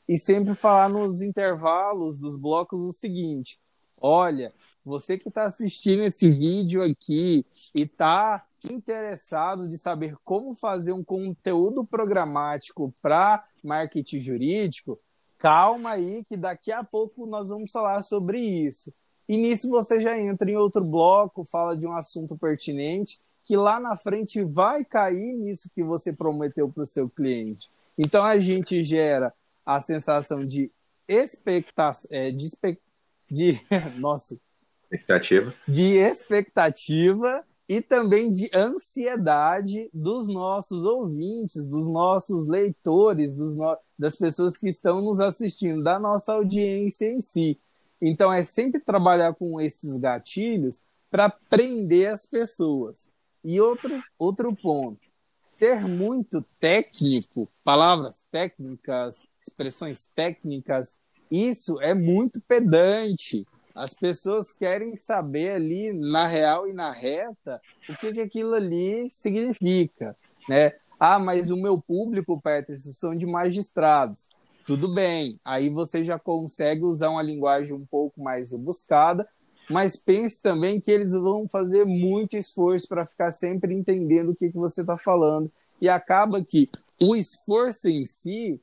[SPEAKER 1] E sempre falar nos intervalos dos blocos o seguinte: olha, você que está assistindo esse vídeo aqui e está interessado de saber como fazer um conteúdo programático para marketing jurídico, calma aí que daqui a pouco nós vamos falar sobre isso. E nisso você já entra em outro bloco, fala de um assunto pertinente, que lá na frente vai cair nisso que você prometeu para o seu cliente. Então a gente gera a sensação de expectativa, é, de, de <laughs> nossa,
[SPEAKER 2] Expectativa.
[SPEAKER 1] De expectativa e também de ansiedade dos nossos ouvintes, dos nossos leitores, dos no... das pessoas que estão nos assistindo, da nossa audiência em si. Então, é sempre trabalhar com esses gatilhos para prender as pessoas. E outro, outro ponto, ser muito técnico, palavras técnicas, expressões técnicas, isso é muito pedante as pessoas querem saber ali, na real e na reta, o que, que aquilo ali significa, né? Ah, mas o meu público, Peterson, são de magistrados. Tudo bem, aí você já consegue usar uma linguagem um pouco mais rebuscada, mas pense também que eles vão fazer muito esforço para ficar sempre entendendo o que, que você está falando. E acaba que o esforço em si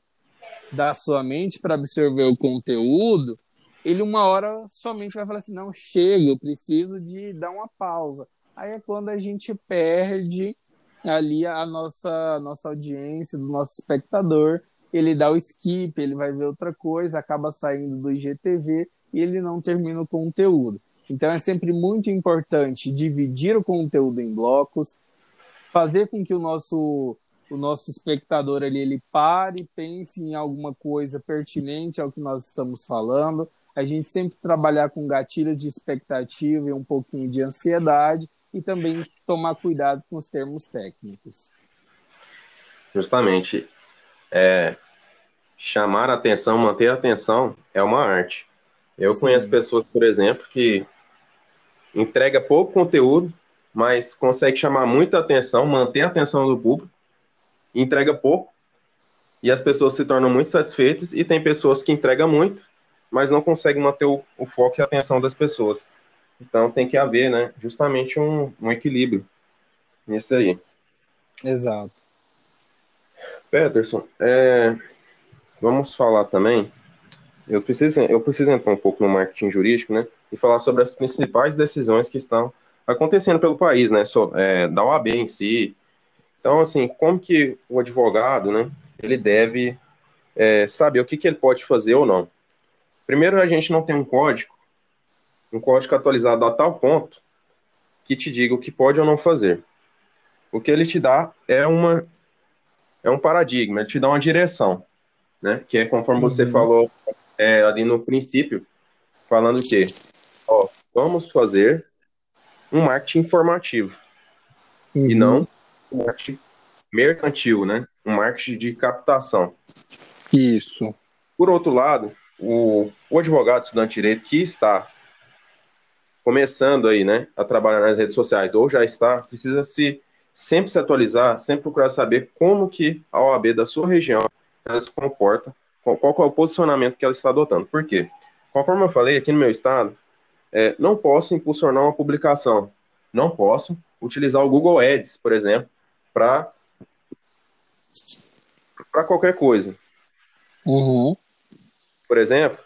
[SPEAKER 1] da sua mente para absorver o conteúdo ele uma hora somente vai falar assim, não, chega, eu preciso de dar uma pausa. Aí é quando a gente perde ali a nossa, nossa audiência, do nosso espectador, ele dá o skip, ele vai ver outra coisa, acaba saindo do IGTV e ele não termina o conteúdo. Então é sempre muito importante dividir o conteúdo em blocos, fazer com que o nosso o nosso espectador ali ele pare, pense em alguma coisa pertinente ao que nós estamos falando, a gente sempre trabalhar com gatilhos de expectativa e um pouquinho de ansiedade e também tomar cuidado com os termos técnicos.
[SPEAKER 2] Justamente. É, chamar a atenção, manter a atenção é uma arte. Eu Sim. conheço pessoas, por exemplo, que entrega pouco conteúdo, mas consegue chamar muita atenção, manter a atenção do público, entrega pouco, e as pessoas se tornam muito satisfeitas, e tem pessoas que entregam muito, mas não consegue manter o, o foco e a atenção das pessoas. Então tem que haver, né, justamente um, um equilíbrio nisso aí.
[SPEAKER 1] Exato.
[SPEAKER 2] Peterson, é, vamos falar também. Eu preciso, eu preciso entrar um pouco no marketing jurídico, né, e falar sobre as principais decisões que estão acontecendo pelo país, né, é, da OAB em si. Então, assim, como que o advogado, né, ele deve é, saber o que, que ele pode fazer ou não. Primeiro, a gente não tem um código, um código atualizado a tal ponto que te diga o que pode ou não fazer. O que ele te dá é uma é um paradigma, ele te dá uma direção, né? Que é conforme uhum. você falou é, ali no princípio, falando que, ó, vamos fazer um marketing informativo uhum. e não um marketing mercantil, né? Um marketing de captação.
[SPEAKER 1] Isso.
[SPEAKER 2] Por outro lado, o, o advogado estudante de direito que está começando aí, né, a trabalhar nas redes sociais ou já está, precisa se sempre se atualizar, sempre procurar saber como que a OAB da sua região se comporta, qual, qual é o posicionamento que ela está adotando. Por quê? Conforme eu falei, aqui no meu estado, é, não posso impulsionar uma publicação, não posso utilizar o Google Ads, por exemplo, para para qualquer coisa.
[SPEAKER 1] Uhum
[SPEAKER 2] por exemplo,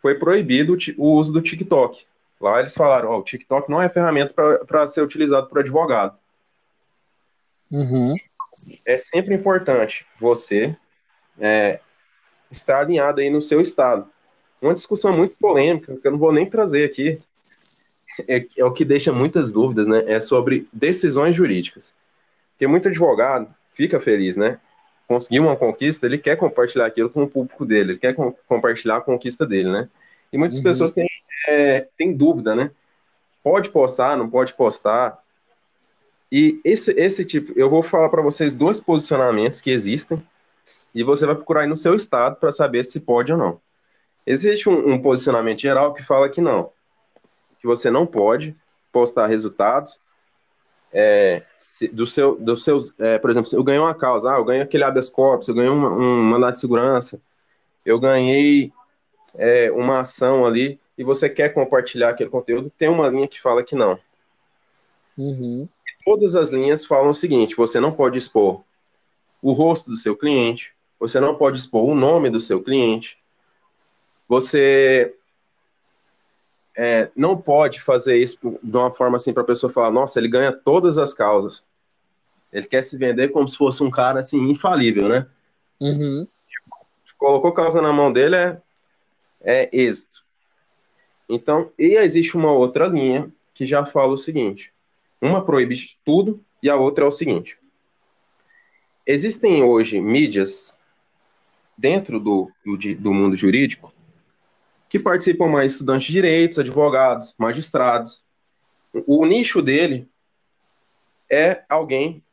[SPEAKER 2] foi proibido o uso do TikTok. Lá eles falaram: oh, o TikTok não é ferramenta para ser utilizado por advogado.
[SPEAKER 1] Uhum.
[SPEAKER 2] É sempre importante você é, estar alinhado aí no seu estado. Uma discussão muito polêmica, que eu não vou nem trazer aqui, é, é o que deixa muitas dúvidas, né? É sobre decisões jurídicas. Porque muito advogado fica feliz, né? Conseguiu uma conquista, ele quer compartilhar aquilo com o público dele, ele quer com, compartilhar a conquista dele, né? E muitas uhum. pessoas têm, é, têm dúvida, né? Pode postar, não pode postar. E esse, esse tipo, eu vou falar para vocês dois posicionamentos que existem e você vai procurar aí no seu estado para saber se pode ou não. Existe um, um, posicionamento geral que fala que não, que você não pode postar resultados é, se, do seu, dos seus, é, por exemplo, eu ganhei uma causa, ah, eu ganhei aquele habeas corpus, eu ganhei um, um mandato de segurança, eu ganhei é, uma ação ali e você quer compartilhar aquele conteúdo, tem uma linha que fala que não.
[SPEAKER 1] Uhum.
[SPEAKER 2] Todas as linhas falam o seguinte: você não pode expor o rosto do seu cliente, você não pode expor o nome do seu cliente, você é, não pode fazer isso de uma forma assim para a pessoa falar, nossa, ele ganha todas as causas. Ele quer se vender como se fosse um cara assim infalível, né?
[SPEAKER 1] Uhum.
[SPEAKER 2] Colocou causa na mão dele é, é êxito. Então, e existe uma outra linha que já fala o seguinte: uma proíbe tudo e a outra é o seguinte: Existem hoje mídias dentro do, do, do mundo jurídico que participam mais estudantes de direitos, advogados, magistrados. O nicho dele é alguém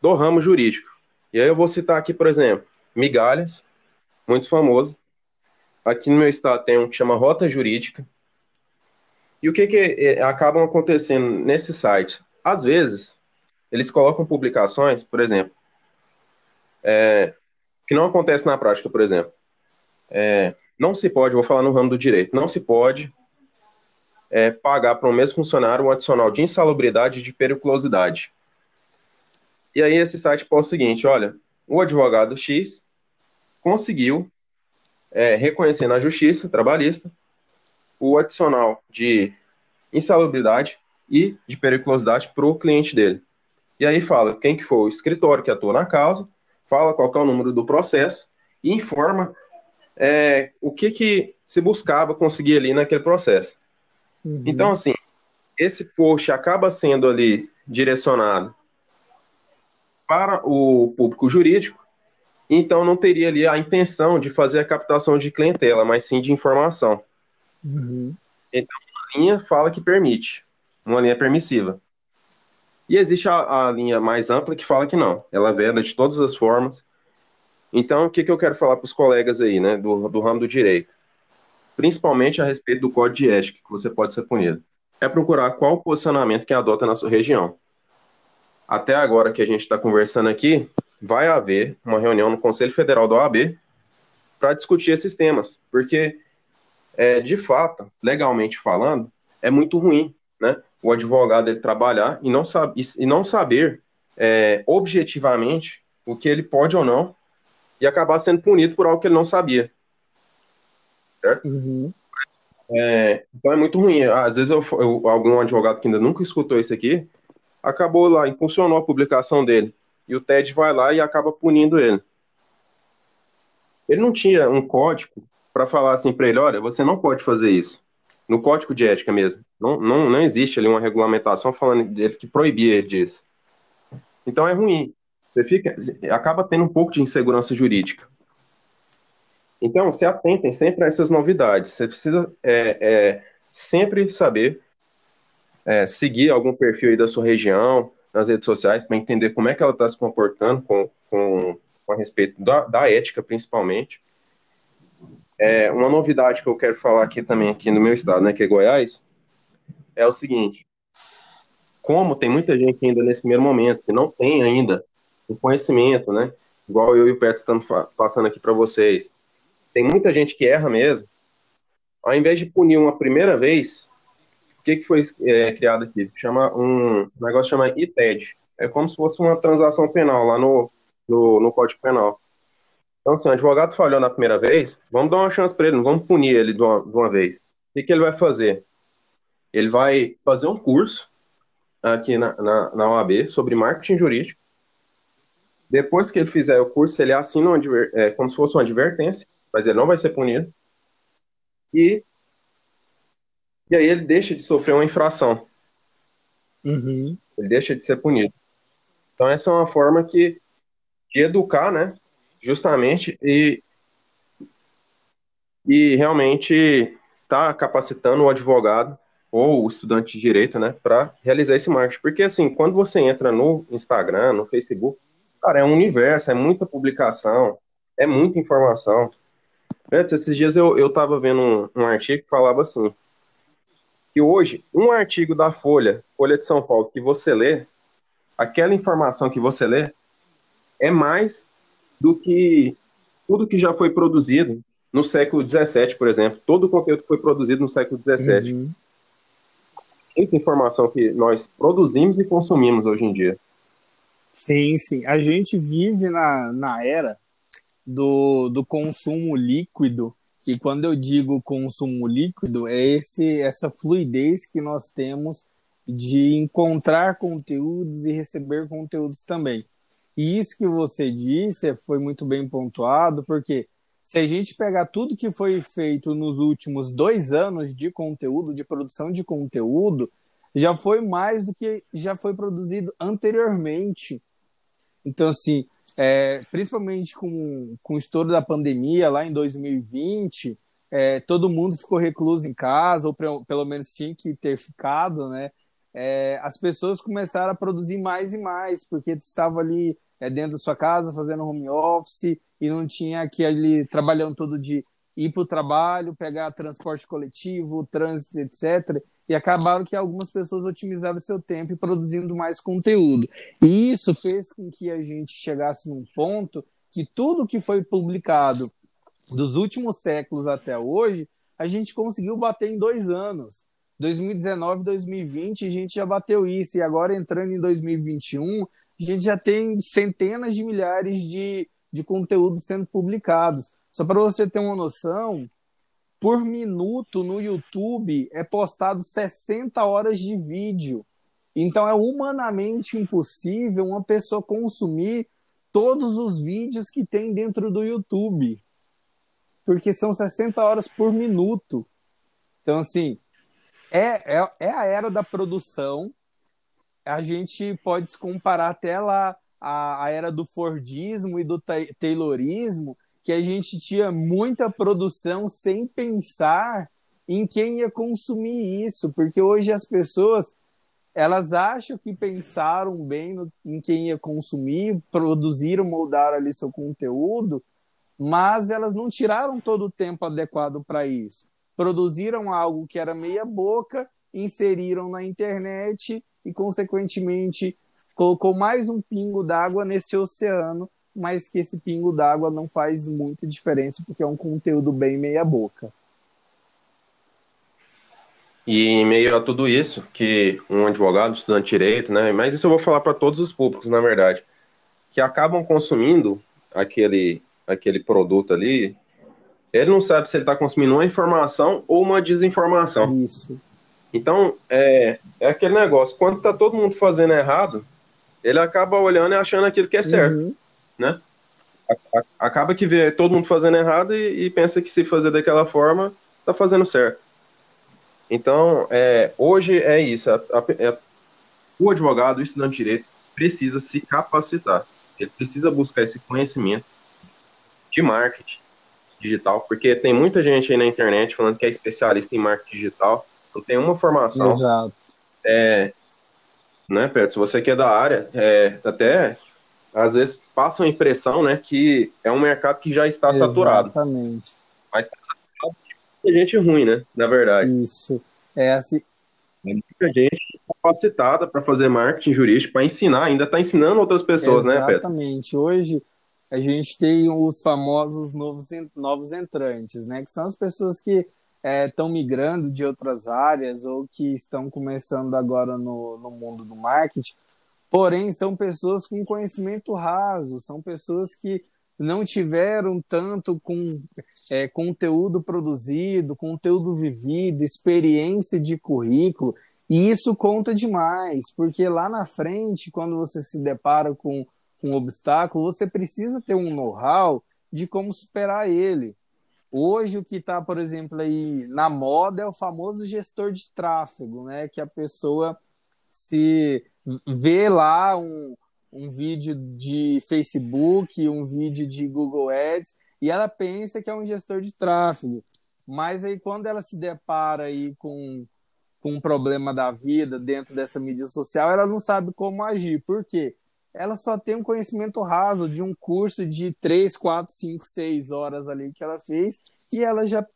[SPEAKER 2] do ramo jurídico. E aí eu vou citar aqui, por exemplo, Migalhas, muito famoso. Aqui no meu estado tem um que chama Rota Jurídica. E o que, que é, acabam acontecendo nesse site? Às vezes, eles colocam publicações, por exemplo, é, que não acontece na prática, por exemplo. É, não se pode, vou falar no ramo do direito, não se pode é, pagar para o mesmo funcionário um adicional de insalubridade e de periculosidade. E aí esse site posta o seguinte, olha, o advogado X conseguiu é, reconhecer na justiça trabalhista o adicional de insalubridade e de periculosidade para o cliente dele. E aí fala quem que foi o escritório que atuou na causa, fala qual é o número do processo e informa é, o que, que se buscava conseguir ali naquele processo. Uhum. Então, assim, esse post acaba sendo ali direcionado para o público jurídico, então não teria ali a intenção de fazer a captação de clientela, mas sim de informação.
[SPEAKER 1] Uhum.
[SPEAKER 2] Então, uma linha fala que permite, uma linha permissiva. E existe a, a, linha mais ampla que fala que não, ela veda de todas as formas. Então, o que, que eu quero falar para os colegas aí, né, do, do ramo do direito? Principalmente a respeito do código de ética que você pode ser punido. É procurar qual o posicionamento que adota na sua região. Até agora que a gente está conversando aqui, vai haver uma reunião no Conselho Federal da OAB para discutir esses temas, porque, é, de fato, legalmente falando, é muito ruim, né? o advogado ele trabalhar e não, sabe, e não saber é, objetivamente o que ele pode ou não e acabar sendo punido por algo que ele não sabia. Certo?
[SPEAKER 1] Uhum.
[SPEAKER 2] É, então é muito ruim. Às vezes eu, eu, algum advogado que ainda nunca escutou isso aqui acabou lá, impulsionou a publicação dele. E o TED vai lá e acaba punindo ele. Ele não tinha um código para falar assim para ele: olha, você não pode fazer isso no código de ética mesmo. Não, não, não existe ali uma regulamentação falando dele que proibia ele disso. Então é ruim. Você fica, acaba tendo um pouco de insegurança jurídica. Então, se atentem sempre a essas novidades. Você precisa é, é, sempre saber é, seguir algum perfil aí da sua região nas redes sociais para entender como é que ela está se comportando com, com, com a respeito da, da ética, principalmente. É, uma novidade que eu quero falar aqui também, aqui no meu estado, né, que é Goiás, é o seguinte: como tem muita gente ainda nesse primeiro momento que não tem ainda o conhecimento, né, igual eu e o Pet estamos passando aqui para vocês, tem muita gente que erra mesmo. Ao invés de punir uma primeira vez, o que, que foi é, criado aqui? Chama um, negócio chama ITED. É como se fosse uma transação penal lá no, no, no Código Penal. Então, se assim, o advogado falhou na primeira vez, vamos dar uma chance para ele, não vamos punir ele de uma, de uma vez. O que, que, ele vai fazer? Ele vai fazer um curso aqui na, na, na OAB sobre marketing jurídico. Depois que ele fizer o curso, ele assina uma, é, como se fosse uma advertência, mas ele não vai ser punido. E, e aí ele deixa de sofrer uma infração.
[SPEAKER 1] Uhum.
[SPEAKER 2] Ele deixa de ser punido. Então, essa é uma forma que de educar, né? Justamente, e, e realmente tá capacitando o advogado ou o estudante de direito, né, para realizar esse marketing. Porque, assim, quando você entra no Instagram, no Facebook, cara, é um universo, é muita publicação, é muita informação. Esses dias eu, eu tava vendo um, um artigo que falava assim, que hoje, um artigo da Folha, Folha de São Paulo, que você lê, aquela informação que você lê, é mais do que tudo que já foi produzido no século XVII, por exemplo. Todo o conteúdo que foi produzido no século XVII. Uhum. Muita informação que nós produzimos e consumimos hoje em dia.
[SPEAKER 1] Sim, sim. A gente vive na, na era do, do consumo líquido. E quando eu digo consumo líquido, é esse, essa fluidez que nós temos de encontrar conteúdos e receber conteúdos também. E isso que você disse foi muito bem pontuado, porque se a gente pegar tudo que foi feito nos últimos dois anos de conteúdo, de produção de conteúdo, já foi mais do que já foi produzido anteriormente. Então, assim, é, principalmente com, com o estouro da pandemia lá em 2020, é, todo mundo ficou recluso em casa, ou pelo menos tinha que ter ficado, né? É, as pessoas começaram a produzir mais e mais, porque estava ali é, dentro da sua casa fazendo home office e não tinha que ali trabalhando todo dia ir para o trabalho, pegar transporte coletivo, trânsito, etc e acabaram que algumas pessoas otimizaram seu tempo e produzindo mais conteúdo. E isso fez com que a gente chegasse num ponto que tudo que foi publicado dos últimos séculos até hoje, a gente conseguiu bater em dois anos. 2019, 2020, a gente já bateu isso, e agora entrando em 2021, a gente já tem centenas de milhares de, de conteúdos sendo publicados. Só para você ter uma noção, por minuto no YouTube é postado 60 horas de vídeo. Então é humanamente impossível uma pessoa consumir todos os vídeos que tem dentro do YouTube. Porque são 60 horas por minuto. Então, assim, é, é, é a era da produção. A gente pode se comparar até lá a, a era do Fordismo e do Taylorismo, que a gente tinha muita produção sem pensar em quem ia consumir isso, porque hoje as pessoas elas acham que pensaram bem no, em quem ia consumir, produziram, moldaram ali seu conteúdo, mas elas não tiraram todo o tempo adequado para isso. Produziram algo que era meia boca, inseriram na internet e, consequentemente, colocou mais um pingo d'água nesse oceano mas que esse pingo d'água não faz muita diferença, porque é um conteúdo bem meia-boca.
[SPEAKER 2] E em meio a tudo isso, que um advogado, estudante de direito, né, mas isso eu vou falar para todos os públicos, na verdade, que acabam consumindo aquele, aquele produto ali, ele não sabe se ele está consumindo uma informação ou uma desinformação.
[SPEAKER 1] Isso.
[SPEAKER 2] Então, é, é aquele negócio, quando está todo mundo fazendo errado, ele acaba olhando e achando aquilo que é certo. Uhum né? Acaba que vê todo mundo fazendo errado e, e pensa que se fazer daquela forma, tá fazendo certo. Então, é, hoje é isso. A, é, o advogado, o estudante de direito, precisa se capacitar. Ele precisa buscar esse conhecimento de marketing digital, porque tem muita gente aí na internet falando que é especialista em marketing digital, não tem uma formação.
[SPEAKER 1] Exato.
[SPEAKER 2] É, né, Pedro? Se você que é da área, é, até às vezes passa a impressão, né, que é um mercado que já está
[SPEAKER 1] Exatamente.
[SPEAKER 2] saturado.
[SPEAKER 1] Exatamente.
[SPEAKER 2] Mas está saturado de gente ruim, né, na verdade.
[SPEAKER 1] Isso. É assim.
[SPEAKER 2] Tem muita gente capacitada para fazer marketing jurídico, para ensinar, ainda está ensinando outras pessoas,
[SPEAKER 1] Exatamente.
[SPEAKER 2] né, Pedro?
[SPEAKER 1] Exatamente. Hoje a gente tem os famosos novos, novos entrantes, né, que são as pessoas que estão é, migrando de outras áreas ou que estão começando agora no, no mundo do marketing Porém, são pessoas com conhecimento raso, são pessoas que não tiveram tanto com é, conteúdo produzido, conteúdo vivido, experiência de currículo, e isso conta demais, porque lá na frente, quando você se depara com, com um obstáculo, você precisa ter um know-how de como superar ele. Hoje, o que está, por exemplo, aí na moda é o famoso gestor de tráfego, né? Que a pessoa se vê lá um, um vídeo de Facebook, um vídeo de Google Ads, e ela pensa que é um gestor de tráfego. Mas aí quando ela se depara aí com, com um problema da vida dentro dessa mídia social, ela não sabe como agir. Por quê? Ela só tem um conhecimento raso de um curso de 3, 4, 5, 6 horas ali que ela fez e ela já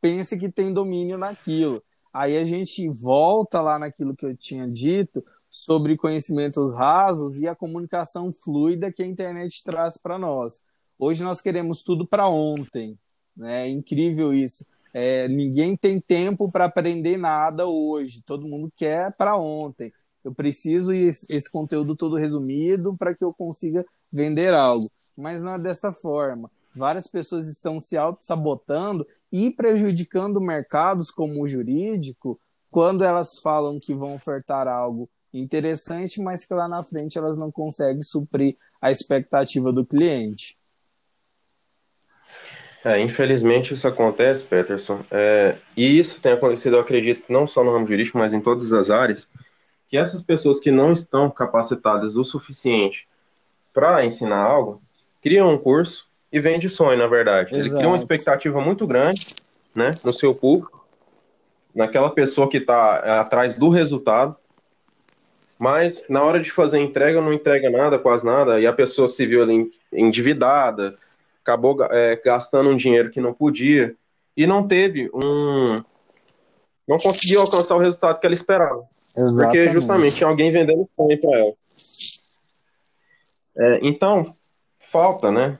[SPEAKER 1] pensa que tem domínio naquilo. Aí a gente volta lá naquilo que eu tinha dito sobre conhecimentos rasos e a comunicação fluida que a internet traz para nós. Hoje nós queremos tudo para ontem. Né? É incrível isso. É, ninguém tem tempo para aprender nada hoje. Todo mundo quer para ontem. Eu preciso esse, esse conteúdo todo resumido para que eu consiga vender algo. Mas não é dessa forma. Várias pessoas estão se auto-sabotando e prejudicando mercados como o jurídico quando elas falam que vão ofertar algo interessante, mas que lá na frente elas não conseguem suprir a expectativa do cliente.
[SPEAKER 2] É, infelizmente isso acontece, Peterson. É, e isso tem acontecido, eu acredito, não só no ramo jurídico, mas em todas as áreas, que essas pessoas que não estão capacitadas o suficiente para ensinar algo, criam um curso e vende sonho, na verdade. Exato. Ele cria uma expectativa muito grande né, no seu público, naquela pessoa que está atrás do resultado, mas na hora de fazer a entrega não entrega nada, quase nada, e a pessoa se viu ali endividada, acabou é, gastando um dinheiro que não podia, e não teve um. não conseguiu alcançar o resultado que ela esperava. Exatamente. Porque justamente tinha alguém vendendo sonho para ela. É, então, falta, né?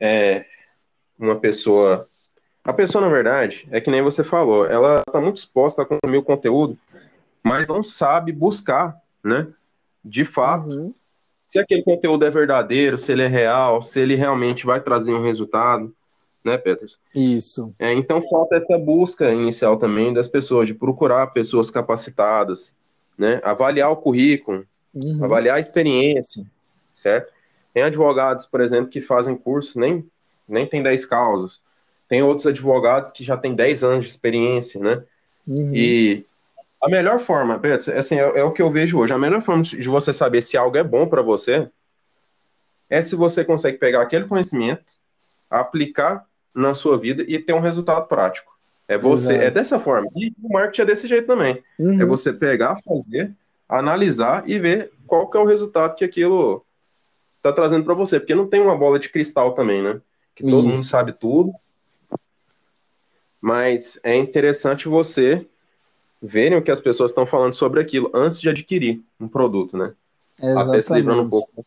[SPEAKER 2] É, uma pessoa. A pessoa, na verdade, é que nem você falou, ela está muito exposta a consumir o conteúdo mas não sabe buscar, né? De fato, uhum. se aquele conteúdo é verdadeiro, se ele é real, se ele realmente vai trazer um resultado, né, Peters?
[SPEAKER 1] Isso.
[SPEAKER 2] É, então falta essa busca inicial também das pessoas, de procurar pessoas capacitadas, né? Avaliar o currículo, uhum. avaliar a experiência, certo? Tem advogados, por exemplo, que fazem curso, nem, nem tem 10 causas. Tem outros advogados que já têm 10 anos de experiência, né? Uhum. E a melhor forma, Beto, assim, é, é, o que eu vejo hoje. A melhor forma de você saber se algo é bom para você é se você consegue pegar aquele conhecimento, aplicar na sua vida e ter um resultado prático. É você, Exato. é dessa forma. E o marketing é desse jeito também. Uhum. É você pegar, fazer, analisar e ver qual que é o resultado que aquilo está trazendo para você, porque não tem uma bola de cristal também, né? Que todo Isso. mundo sabe tudo. Mas é interessante você verem o que as pessoas estão falando sobre aquilo antes de adquirir um produto, né? Exatamente. Até se livrando um pouco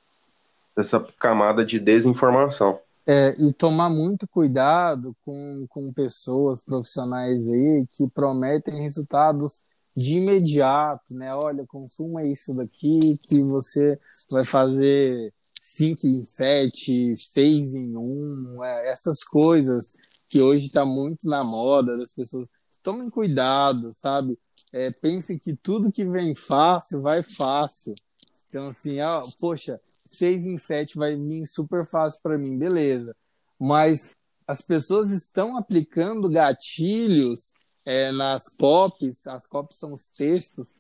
[SPEAKER 2] dessa camada de desinformação.
[SPEAKER 1] É, e tomar muito cuidado com, com pessoas profissionais aí que prometem resultados de imediato, né? Olha, consuma isso daqui que você vai fazer 5 em 7, 6 em 1, é, essas coisas que hoje está muito na moda das pessoas tomem cuidado, sabe? É, pensem que tudo que vem fácil, vai fácil. Então, assim, ah, poxa, seis em sete vai vir super fácil para mim, beleza. Mas as pessoas estão aplicando gatilhos é, nas copies, as copies são os textos,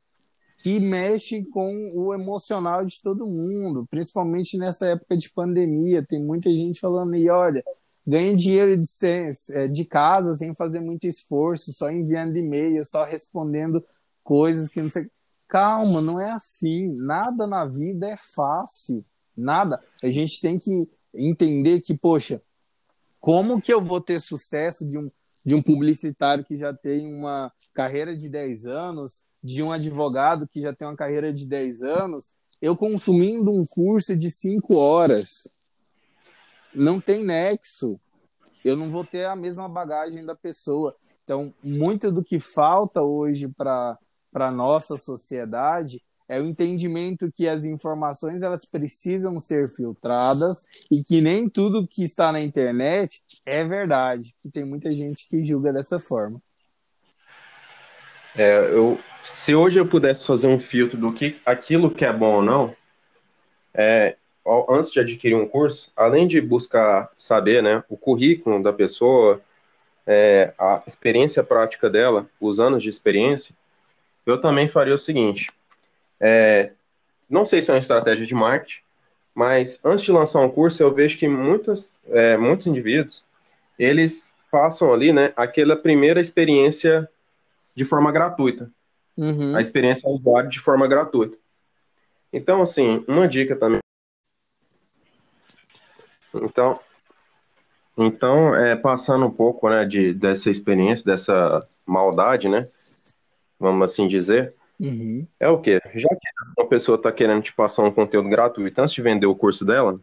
[SPEAKER 1] que mexem com o emocional de todo mundo, principalmente nessa época de pandemia. Tem muita gente falando aí, olha, ganha dinheiro de, ser, é, de casa sem fazer muito esforço, só enviando e-mail, só respondendo coisas que não sei. Calma, não é assim. Nada na vida é fácil. Nada. A gente tem que entender que, poxa, como que eu vou ter sucesso de um, de um publicitário que já tem uma carreira de 10 anos, de um advogado que já tem uma carreira de 10 anos, eu consumindo um curso de 5 horas? Não tem nexo. Eu não vou ter a mesma bagagem da pessoa. Então, muito do que falta hoje para a nossa sociedade é o entendimento que as informações elas precisam ser filtradas e que nem tudo que está na internet é verdade, que tem muita gente que julga dessa forma.
[SPEAKER 2] É, eu, se hoje eu pudesse fazer um filtro do que aquilo que é bom ou não, é, antes de adquirir um curso, além de buscar saber né, o currículo da pessoa, é, a experiência prática dela, os anos de experiência, eu também faria o seguinte: é, não sei se é uma estratégia de marketing, mas antes de lançar um curso, eu vejo que muitas, é, muitos indivíduos, eles passam ali, né, aquela primeira experiência de forma gratuita. Uhum. A experiência usuário de forma gratuita. Então, assim, uma dica também. Então, então é, passando um pouco, né, de, dessa experiência, dessa maldade, né, vamos assim dizer, uhum. é o quê? Já que uma pessoa está querendo te passar um conteúdo gratuito antes de vender o curso dela, o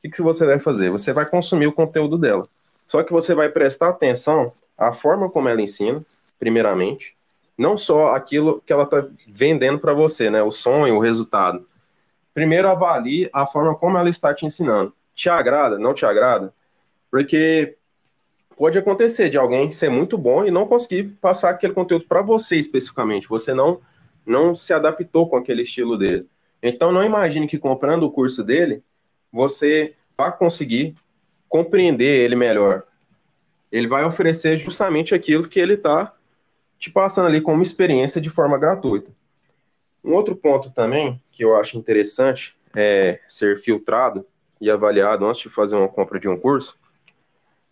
[SPEAKER 2] que, que você vai fazer? Você vai consumir o conteúdo dela. Só que você vai prestar atenção à forma como ela ensina, primeiramente, não só aquilo que ela está vendendo para você, né? O sonho, o resultado. Primeiro avalie a forma como ela está te ensinando. Te agrada? Não te agrada? Porque pode acontecer de alguém ser muito bom e não conseguir passar aquele conteúdo para você especificamente. Você não não se adaptou com aquele estilo dele. Então não imagine que comprando o curso dele, você vai conseguir compreender ele melhor. Ele vai oferecer justamente aquilo que ele está te passando ali como experiência de forma gratuita. Um outro ponto também que eu acho interessante é ser filtrado e avaliado antes de fazer uma compra de um curso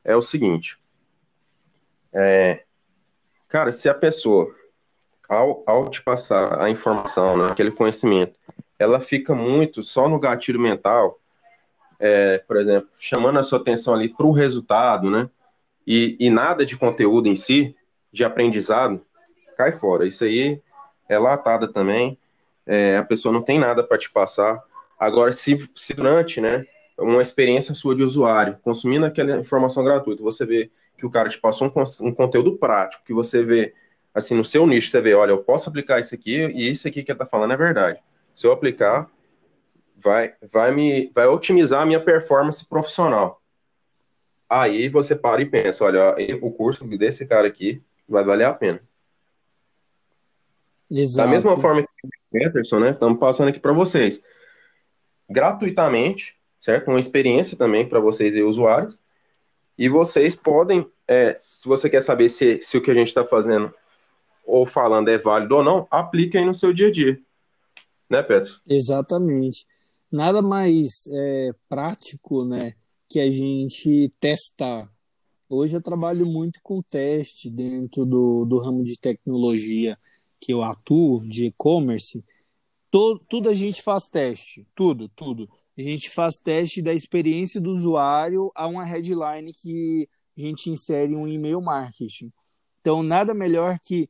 [SPEAKER 2] é o seguinte. É, cara, se a pessoa, ao, ao te passar a informação, né, aquele conhecimento, ela fica muito só no gatilho mental, é, por exemplo, chamando a sua atenção ali para o resultado, né? E, e nada de conteúdo em si, de aprendizado, cai fora. Isso aí é latada também. É, a pessoa não tem nada para te passar. Agora, se, se durante, né, uma experiência sua de usuário, consumindo aquela informação gratuita, você vê que o cara te passou um, um conteúdo prático, que você vê, assim, no seu nicho, você vê, olha, eu posso aplicar isso aqui e isso aqui que ele está falando é verdade. Se eu aplicar, vai, vai me, vai otimizar a minha performance profissional. Aí você para e pensa, olha, o curso desse cara aqui vai valer a pena. Exato. Da mesma forma que o Peterson, né? Estamos passando aqui para vocês. Gratuitamente, certo? Uma experiência também para vocês e usuários. E vocês podem, é, se você quer saber se, se o que a gente está fazendo ou falando é válido ou não, aplique aí no seu dia a dia. Né, Pedro?
[SPEAKER 1] Exatamente. Nada mais é, prático, né, que a gente testar. Hoje eu trabalho muito com teste dentro do, do ramo de tecnologia que eu atuo de e-commerce, tudo a gente faz teste, tudo, tudo. A gente faz teste da experiência do usuário a uma headline que a gente insere um e-mail marketing. Então, nada melhor que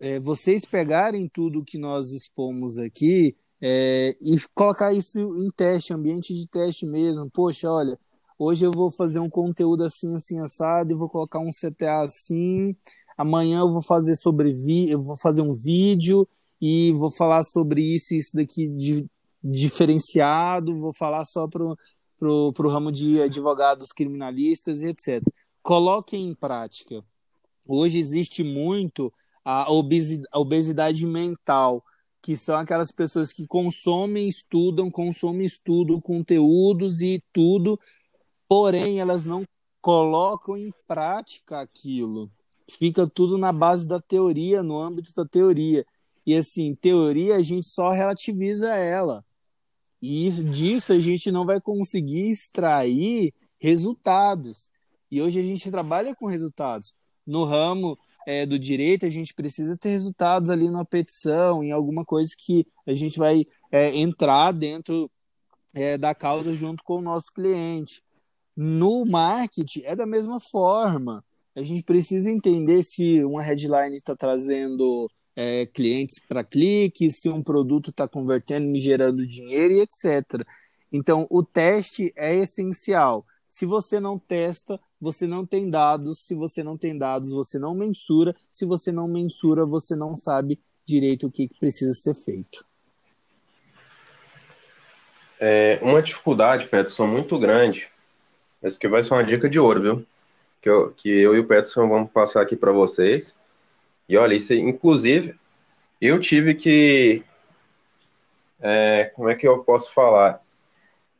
[SPEAKER 1] é, vocês pegarem tudo que nós expomos aqui é, e colocar isso em teste, ambiente de teste mesmo. Poxa, olha, hoje eu vou fazer um conteúdo assim, assim, assado, e vou colocar um CTA assim, amanhã eu vou fazer sobre vi eu vou fazer um vídeo e vou falar sobre isso e isso daqui de, diferenciado, vou falar só pro, pro ramo de advogados criminalistas e etc. Coloquem em prática. Hoje existe muito a obesidade, mental, que são aquelas pessoas que consomem, estudam, consomem, estudam conteúdos e tudo, porém elas não colocam em prática aquilo fica tudo na base da teoria, no âmbito da teoria. E assim, teoria a gente só relativiza ela. E disso a gente não vai conseguir extrair resultados. E hoje a gente trabalha com resultados. No ramo é, do direito, a gente precisa ter resultados ali numa petição, em alguma coisa que a gente vai é, entrar dentro é, da causa junto com o nosso cliente. No marketing é da mesma forma a gente precisa entender se uma headline está trazendo é, clientes para clique, se um produto está convertendo e gerando dinheiro e etc. Então, o teste é essencial. Se você não testa, você não tem dados. Se você não tem dados, você não mensura. Se você não mensura, você não sabe direito o que precisa ser feito.
[SPEAKER 2] É uma dificuldade, Peterson, muito grande. Essa que vai ser uma dica de ouro, viu? que eu, que eu e o Peterson vamos passar aqui para vocês. E olha, isso inclusive, eu tive que. É, como é que eu posso falar?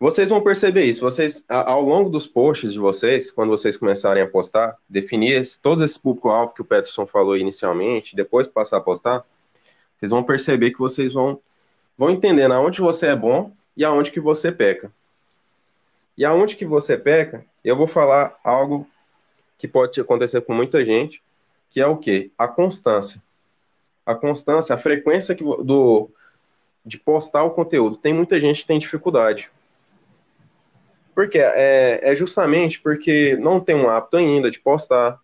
[SPEAKER 2] Vocês vão perceber isso. Vocês, ao longo dos posts de vocês, quando vocês começarem a postar, definir esse, todos esses público-alvo que o Peterson falou inicialmente, depois passar a postar, vocês vão perceber que vocês vão vão entendendo aonde você é bom e aonde que você peca. E aonde que você peca, eu vou falar algo que pode acontecer com muita gente, que é o quê? A constância. A constância, a frequência que, do, de postar o conteúdo. Tem muita gente que tem dificuldade. Por quê? É, é justamente porque não tem um hábito ainda de postar.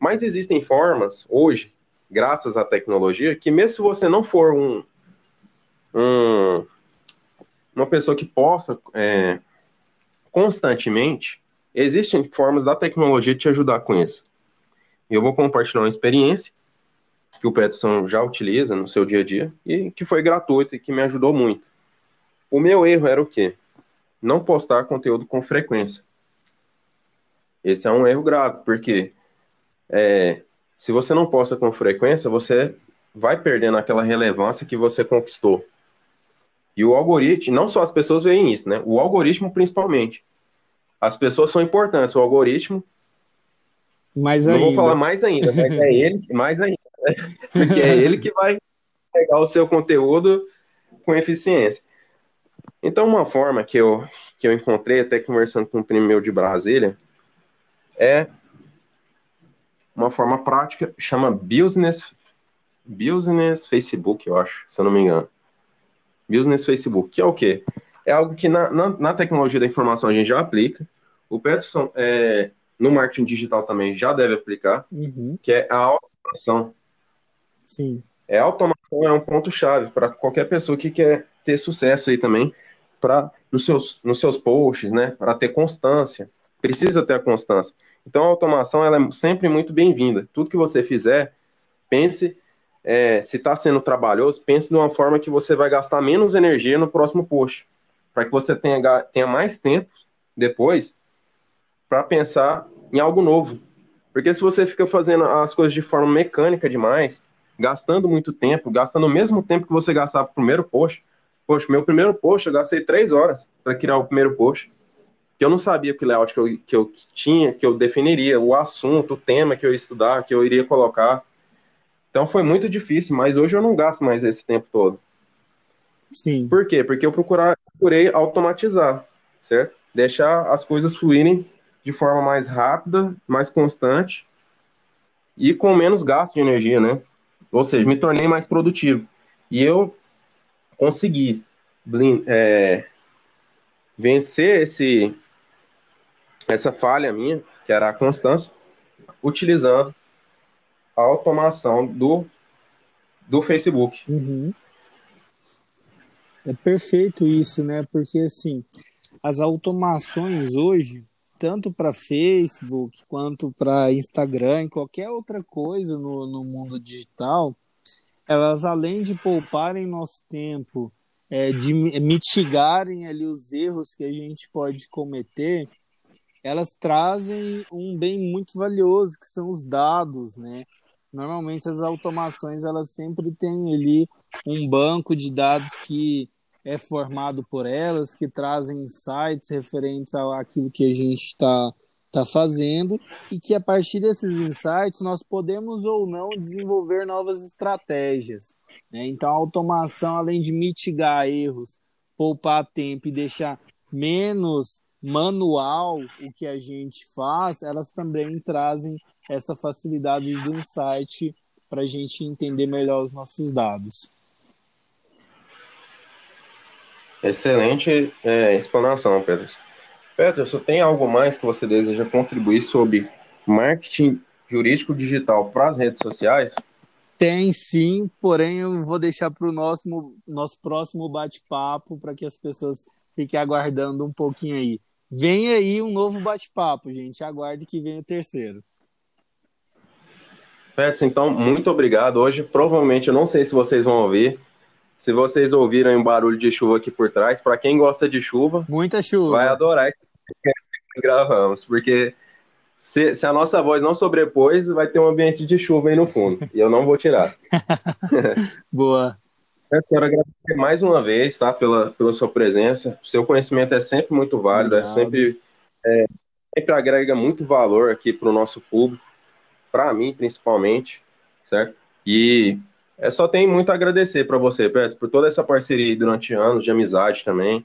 [SPEAKER 2] Mas existem formas, hoje, graças à tecnologia, que mesmo se você não for um, um uma pessoa que possa é, constantemente, existem formas da tecnologia te ajudar com isso. Eu vou compartilhar uma experiência que o Peterson já utiliza no seu dia a dia e que foi gratuita e que me ajudou muito. O meu erro era o quê? Não postar conteúdo com frequência. Esse é um erro grave, porque é, se você não posta com frequência, você vai perdendo aquela relevância que você conquistou. E o algoritmo, não só as pessoas veem isso, né? O algoritmo principalmente. As pessoas são importantes, o algoritmo.
[SPEAKER 1] Mais
[SPEAKER 2] não
[SPEAKER 1] ainda.
[SPEAKER 2] vou falar mais ainda, mas é ele, mais ainda. Né? <laughs> Porque é ele que vai pegar o seu conteúdo com eficiência. Então, uma forma que eu, que eu encontrei, até conversando com um primo meu de Brasília, é uma forma prática, chama Business, Business Facebook, eu acho, se eu não me engano. Business Facebook, que é o quê? É algo que na, na, na tecnologia da informação a gente já aplica. O Peterson, é, no marketing digital também já deve aplicar,
[SPEAKER 1] Uhum,
[SPEAKER 2] que é a automação.
[SPEAKER 1] sim.
[SPEAKER 2] É, a automação é um ponto-chave para qualquer pessoa que quer ter sucesso aí também, para nos seus, nos seus posts, né? Para ter constância. Precisa ter a constância. Então, a automação ela é sempre muito bem-vinda. Tudo que você fizer, pense é, se está sendo trabalhoso, pense de uma forma que você vai gastar menos energia no próximo post, para que você tenha, tenha mais tempo depois para pensar em algo novo. Porque se você fica fazendo as coisas de forma mecânica demais, gastando muito tempo, gastando o mesmo tempo que você gastava no primeiro post, poxa, meu primeiro post eu gastei três horas para criar o primeiro post, que eu não sabia que layout que eu, que eu tinha, que eu definiria, o assunto, o tema que eu ia estudar, que eu iria colocar. Então foi muito difícil, mas hoje eu não gasto mais esse tempo todo.
[SPEAKER 1] Sim.
[SPEAKER 2] Por quê? Porque eu procurar, procurei automatizar, certo? Deixar as coisas fluírem de forma mais rápida, mais constante e com menos gasto de energia, né? Ou seja, me tornei mais produtivo. E eu consegui é, vencer esse, essa falha minha, que era a constância, utilizando a automação do, do Facebook.
[SPEAKER 1] Uhum. É perfeito isso, né? Porque assim, as automações hoje, tanto para Facebook quanto para Instagram, qualquer outra coisa no, no mundo digital, elas além de pouparem nosso tempo, é, de mitigarem ali os erros que a gente pode cometer, elas trazem um bem muito valioso, que são os dados, né? Normalmente as automações elas sempre têm ali um banco de dados que é formado por elas, que trazem insights referentes àquilo que a gente está tá fazendo e que a partir desses insights nós podemos ou não desenvolver novas estratégias. Né? Então a automação, além de mitigar erros, poupar tempo e deixar menos manual o que a gente faz, elas também trazem essa facilidade do insight para a gente entender melhor os nossos dados.
[SPEAKER 2] Excelente é, explanação, Pedro. Peterson, tem algo mais que você deseja contribuir sobre marketing jurídico digital para as redes sociais?
[SPEAKER 1] Tem sim, porém eu vou deixar para o nosso, nosso próximo bate-papo para que as pessoas fiquem aguardando um pouquinho aí. Vem aí um novo bate-papo, gente. Aguarde que vem o terceiro.
[SPEAKER 2] Peterson, então, muito obrigado. Hoje, provavelmente, eu não sei se vocês vão ouvir. Se vocês ouviram um barulho de chuva aqui por trás, para quem gosta de chuva,
[SPEAKER 1] muita chuva,
[SPEAKER 2] vai adorar esse que gravamos, porque se, se, a nossa voz não sobrepôs, vai ter um ambiente de chuva aí no fundo, e eu não vou tirar. <laughs>
[SPEAKER 1] Boa.
[SPEAKER 2] Eu quero agradecer mais uma vez, tá, pela, pela sua presença. Seu conhecimento é sempre muito válido, é sempre, é, sempre agrega muito valor aqui para o nosso público, para mim principalmente, certo? E é, só tem muito a agradecer para você, Petros, por toda essa parceria durante anos de amizade também.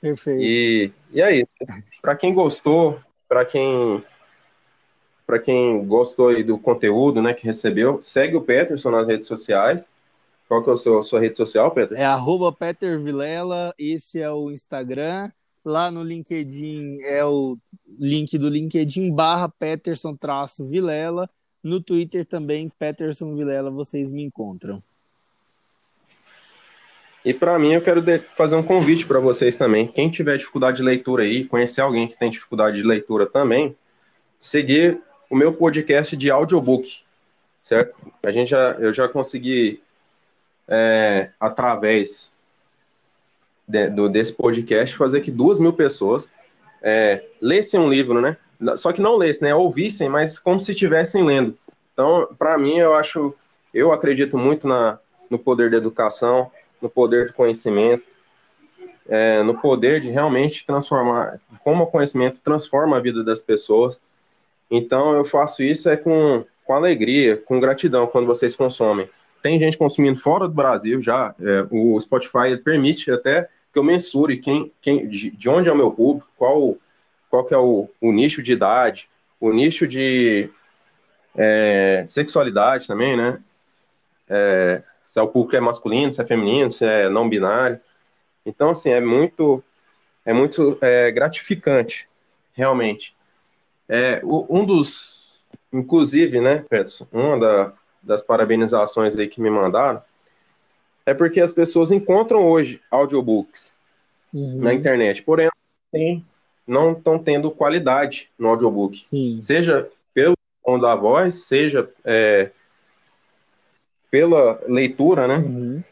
[SPEAKER 1] Perfeito.
[SPEAKER 2] E, e é isso. Para quem gostou, para quem para quem gostou aí do conteúdo, né, que recebeu, segue o Peterson nas redes sociais. Qual que é a sua, sua rede social, Peterson?
[SPEAKER 1] É arroba Peter Vilela, esse é o Instagram. Lá no LinkedIn é o link do LinkedIn barra Peterson traço Vilela. No Twitter também, Peterson Vilela, vocês me encontram.
[SPEAKER 2] E para mim, eu quero fazer um convite para vocês também. Quem tiver dificuldade de leitura aí, conhecer alguém que tem dificuldade de leitura também, seguir o meu podcast de audiobook, certo? A gente já, eu já consegui, é, através de, do, desse podcast, fazer que duas mil pessoas é, lessem um livro, né? Só que não lessem, né? Ouvissem, mas como se estivessem lendo. Então, para mim, eu acho, eu acredito muito na, no poder da educação, no poder do conhecimento, é, no poder de realmente transformar, como o conhecimento transforma a vida das pessoas. Então eu faço isso é com, com alegria, com gratidão quando vocês consomem. Tem gente consumindo fora do Brasil já, é, o Spotify permite até que eu mensure quem, quem, de, de onde é o meu público, qual, qual que é o, o nicho de idade, o nicho de é, sexualidade também, né? É, se é o público é masculino, se é feminino, se é não binário. Então, assim, é muito, é muito é, gratificante, realmente. É, um dos, inclusive, né, Peterson, uma da, das parabenizações aí que me mandaram é porque as pessoas encontram hoje audiobooks uhum. na internet, porém não estão tendo qualidade no audiobook. Sim. Seja pelo tom da voz, seja é, pela leitura, né? Uhum.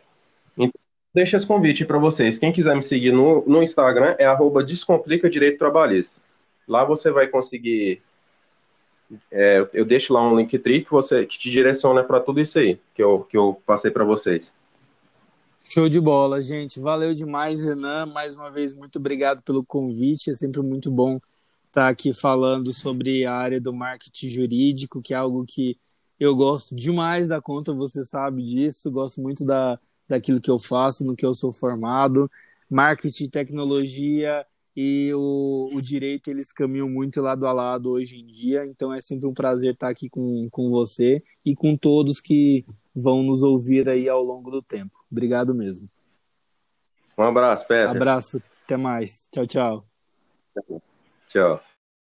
[SPEAKER 2] Então, deixa esse convite para vocês. Quem quiser me seguir no, no Instagram é arroba Descomplica Direito Trabalhista. Lá você vai conseguir. É, eu deixo lá um link que você que te direciona para tudo isso aí que eu, que eu passei para vocês.
[SPEAKER 1] Show de bola, gente. Valeu demais, Renan. Mais uma vez, muito obrigado pelo convite. É sempre muito bom estar aqui falando sobre a área do marketing jurídico, que é algo que eu gosto demais da conta, você sabe disso, gosto muito da, daquilo que eu faço, no que eu sou formado. Marketing, tecnologia e o, o direito, eles caminham muito lado a lado hoje em dia, então é sempre um prazer estar aqui com, com você e com todos que vão nos ouvir aí ao longo do tempo. Obrigado mesmo.
[SPEAKER 2] Um abraço, Peter.
[SPEAKER 1] Abraço, até mais. Tchau, tchau.
[SPEAKER 2] Tchau.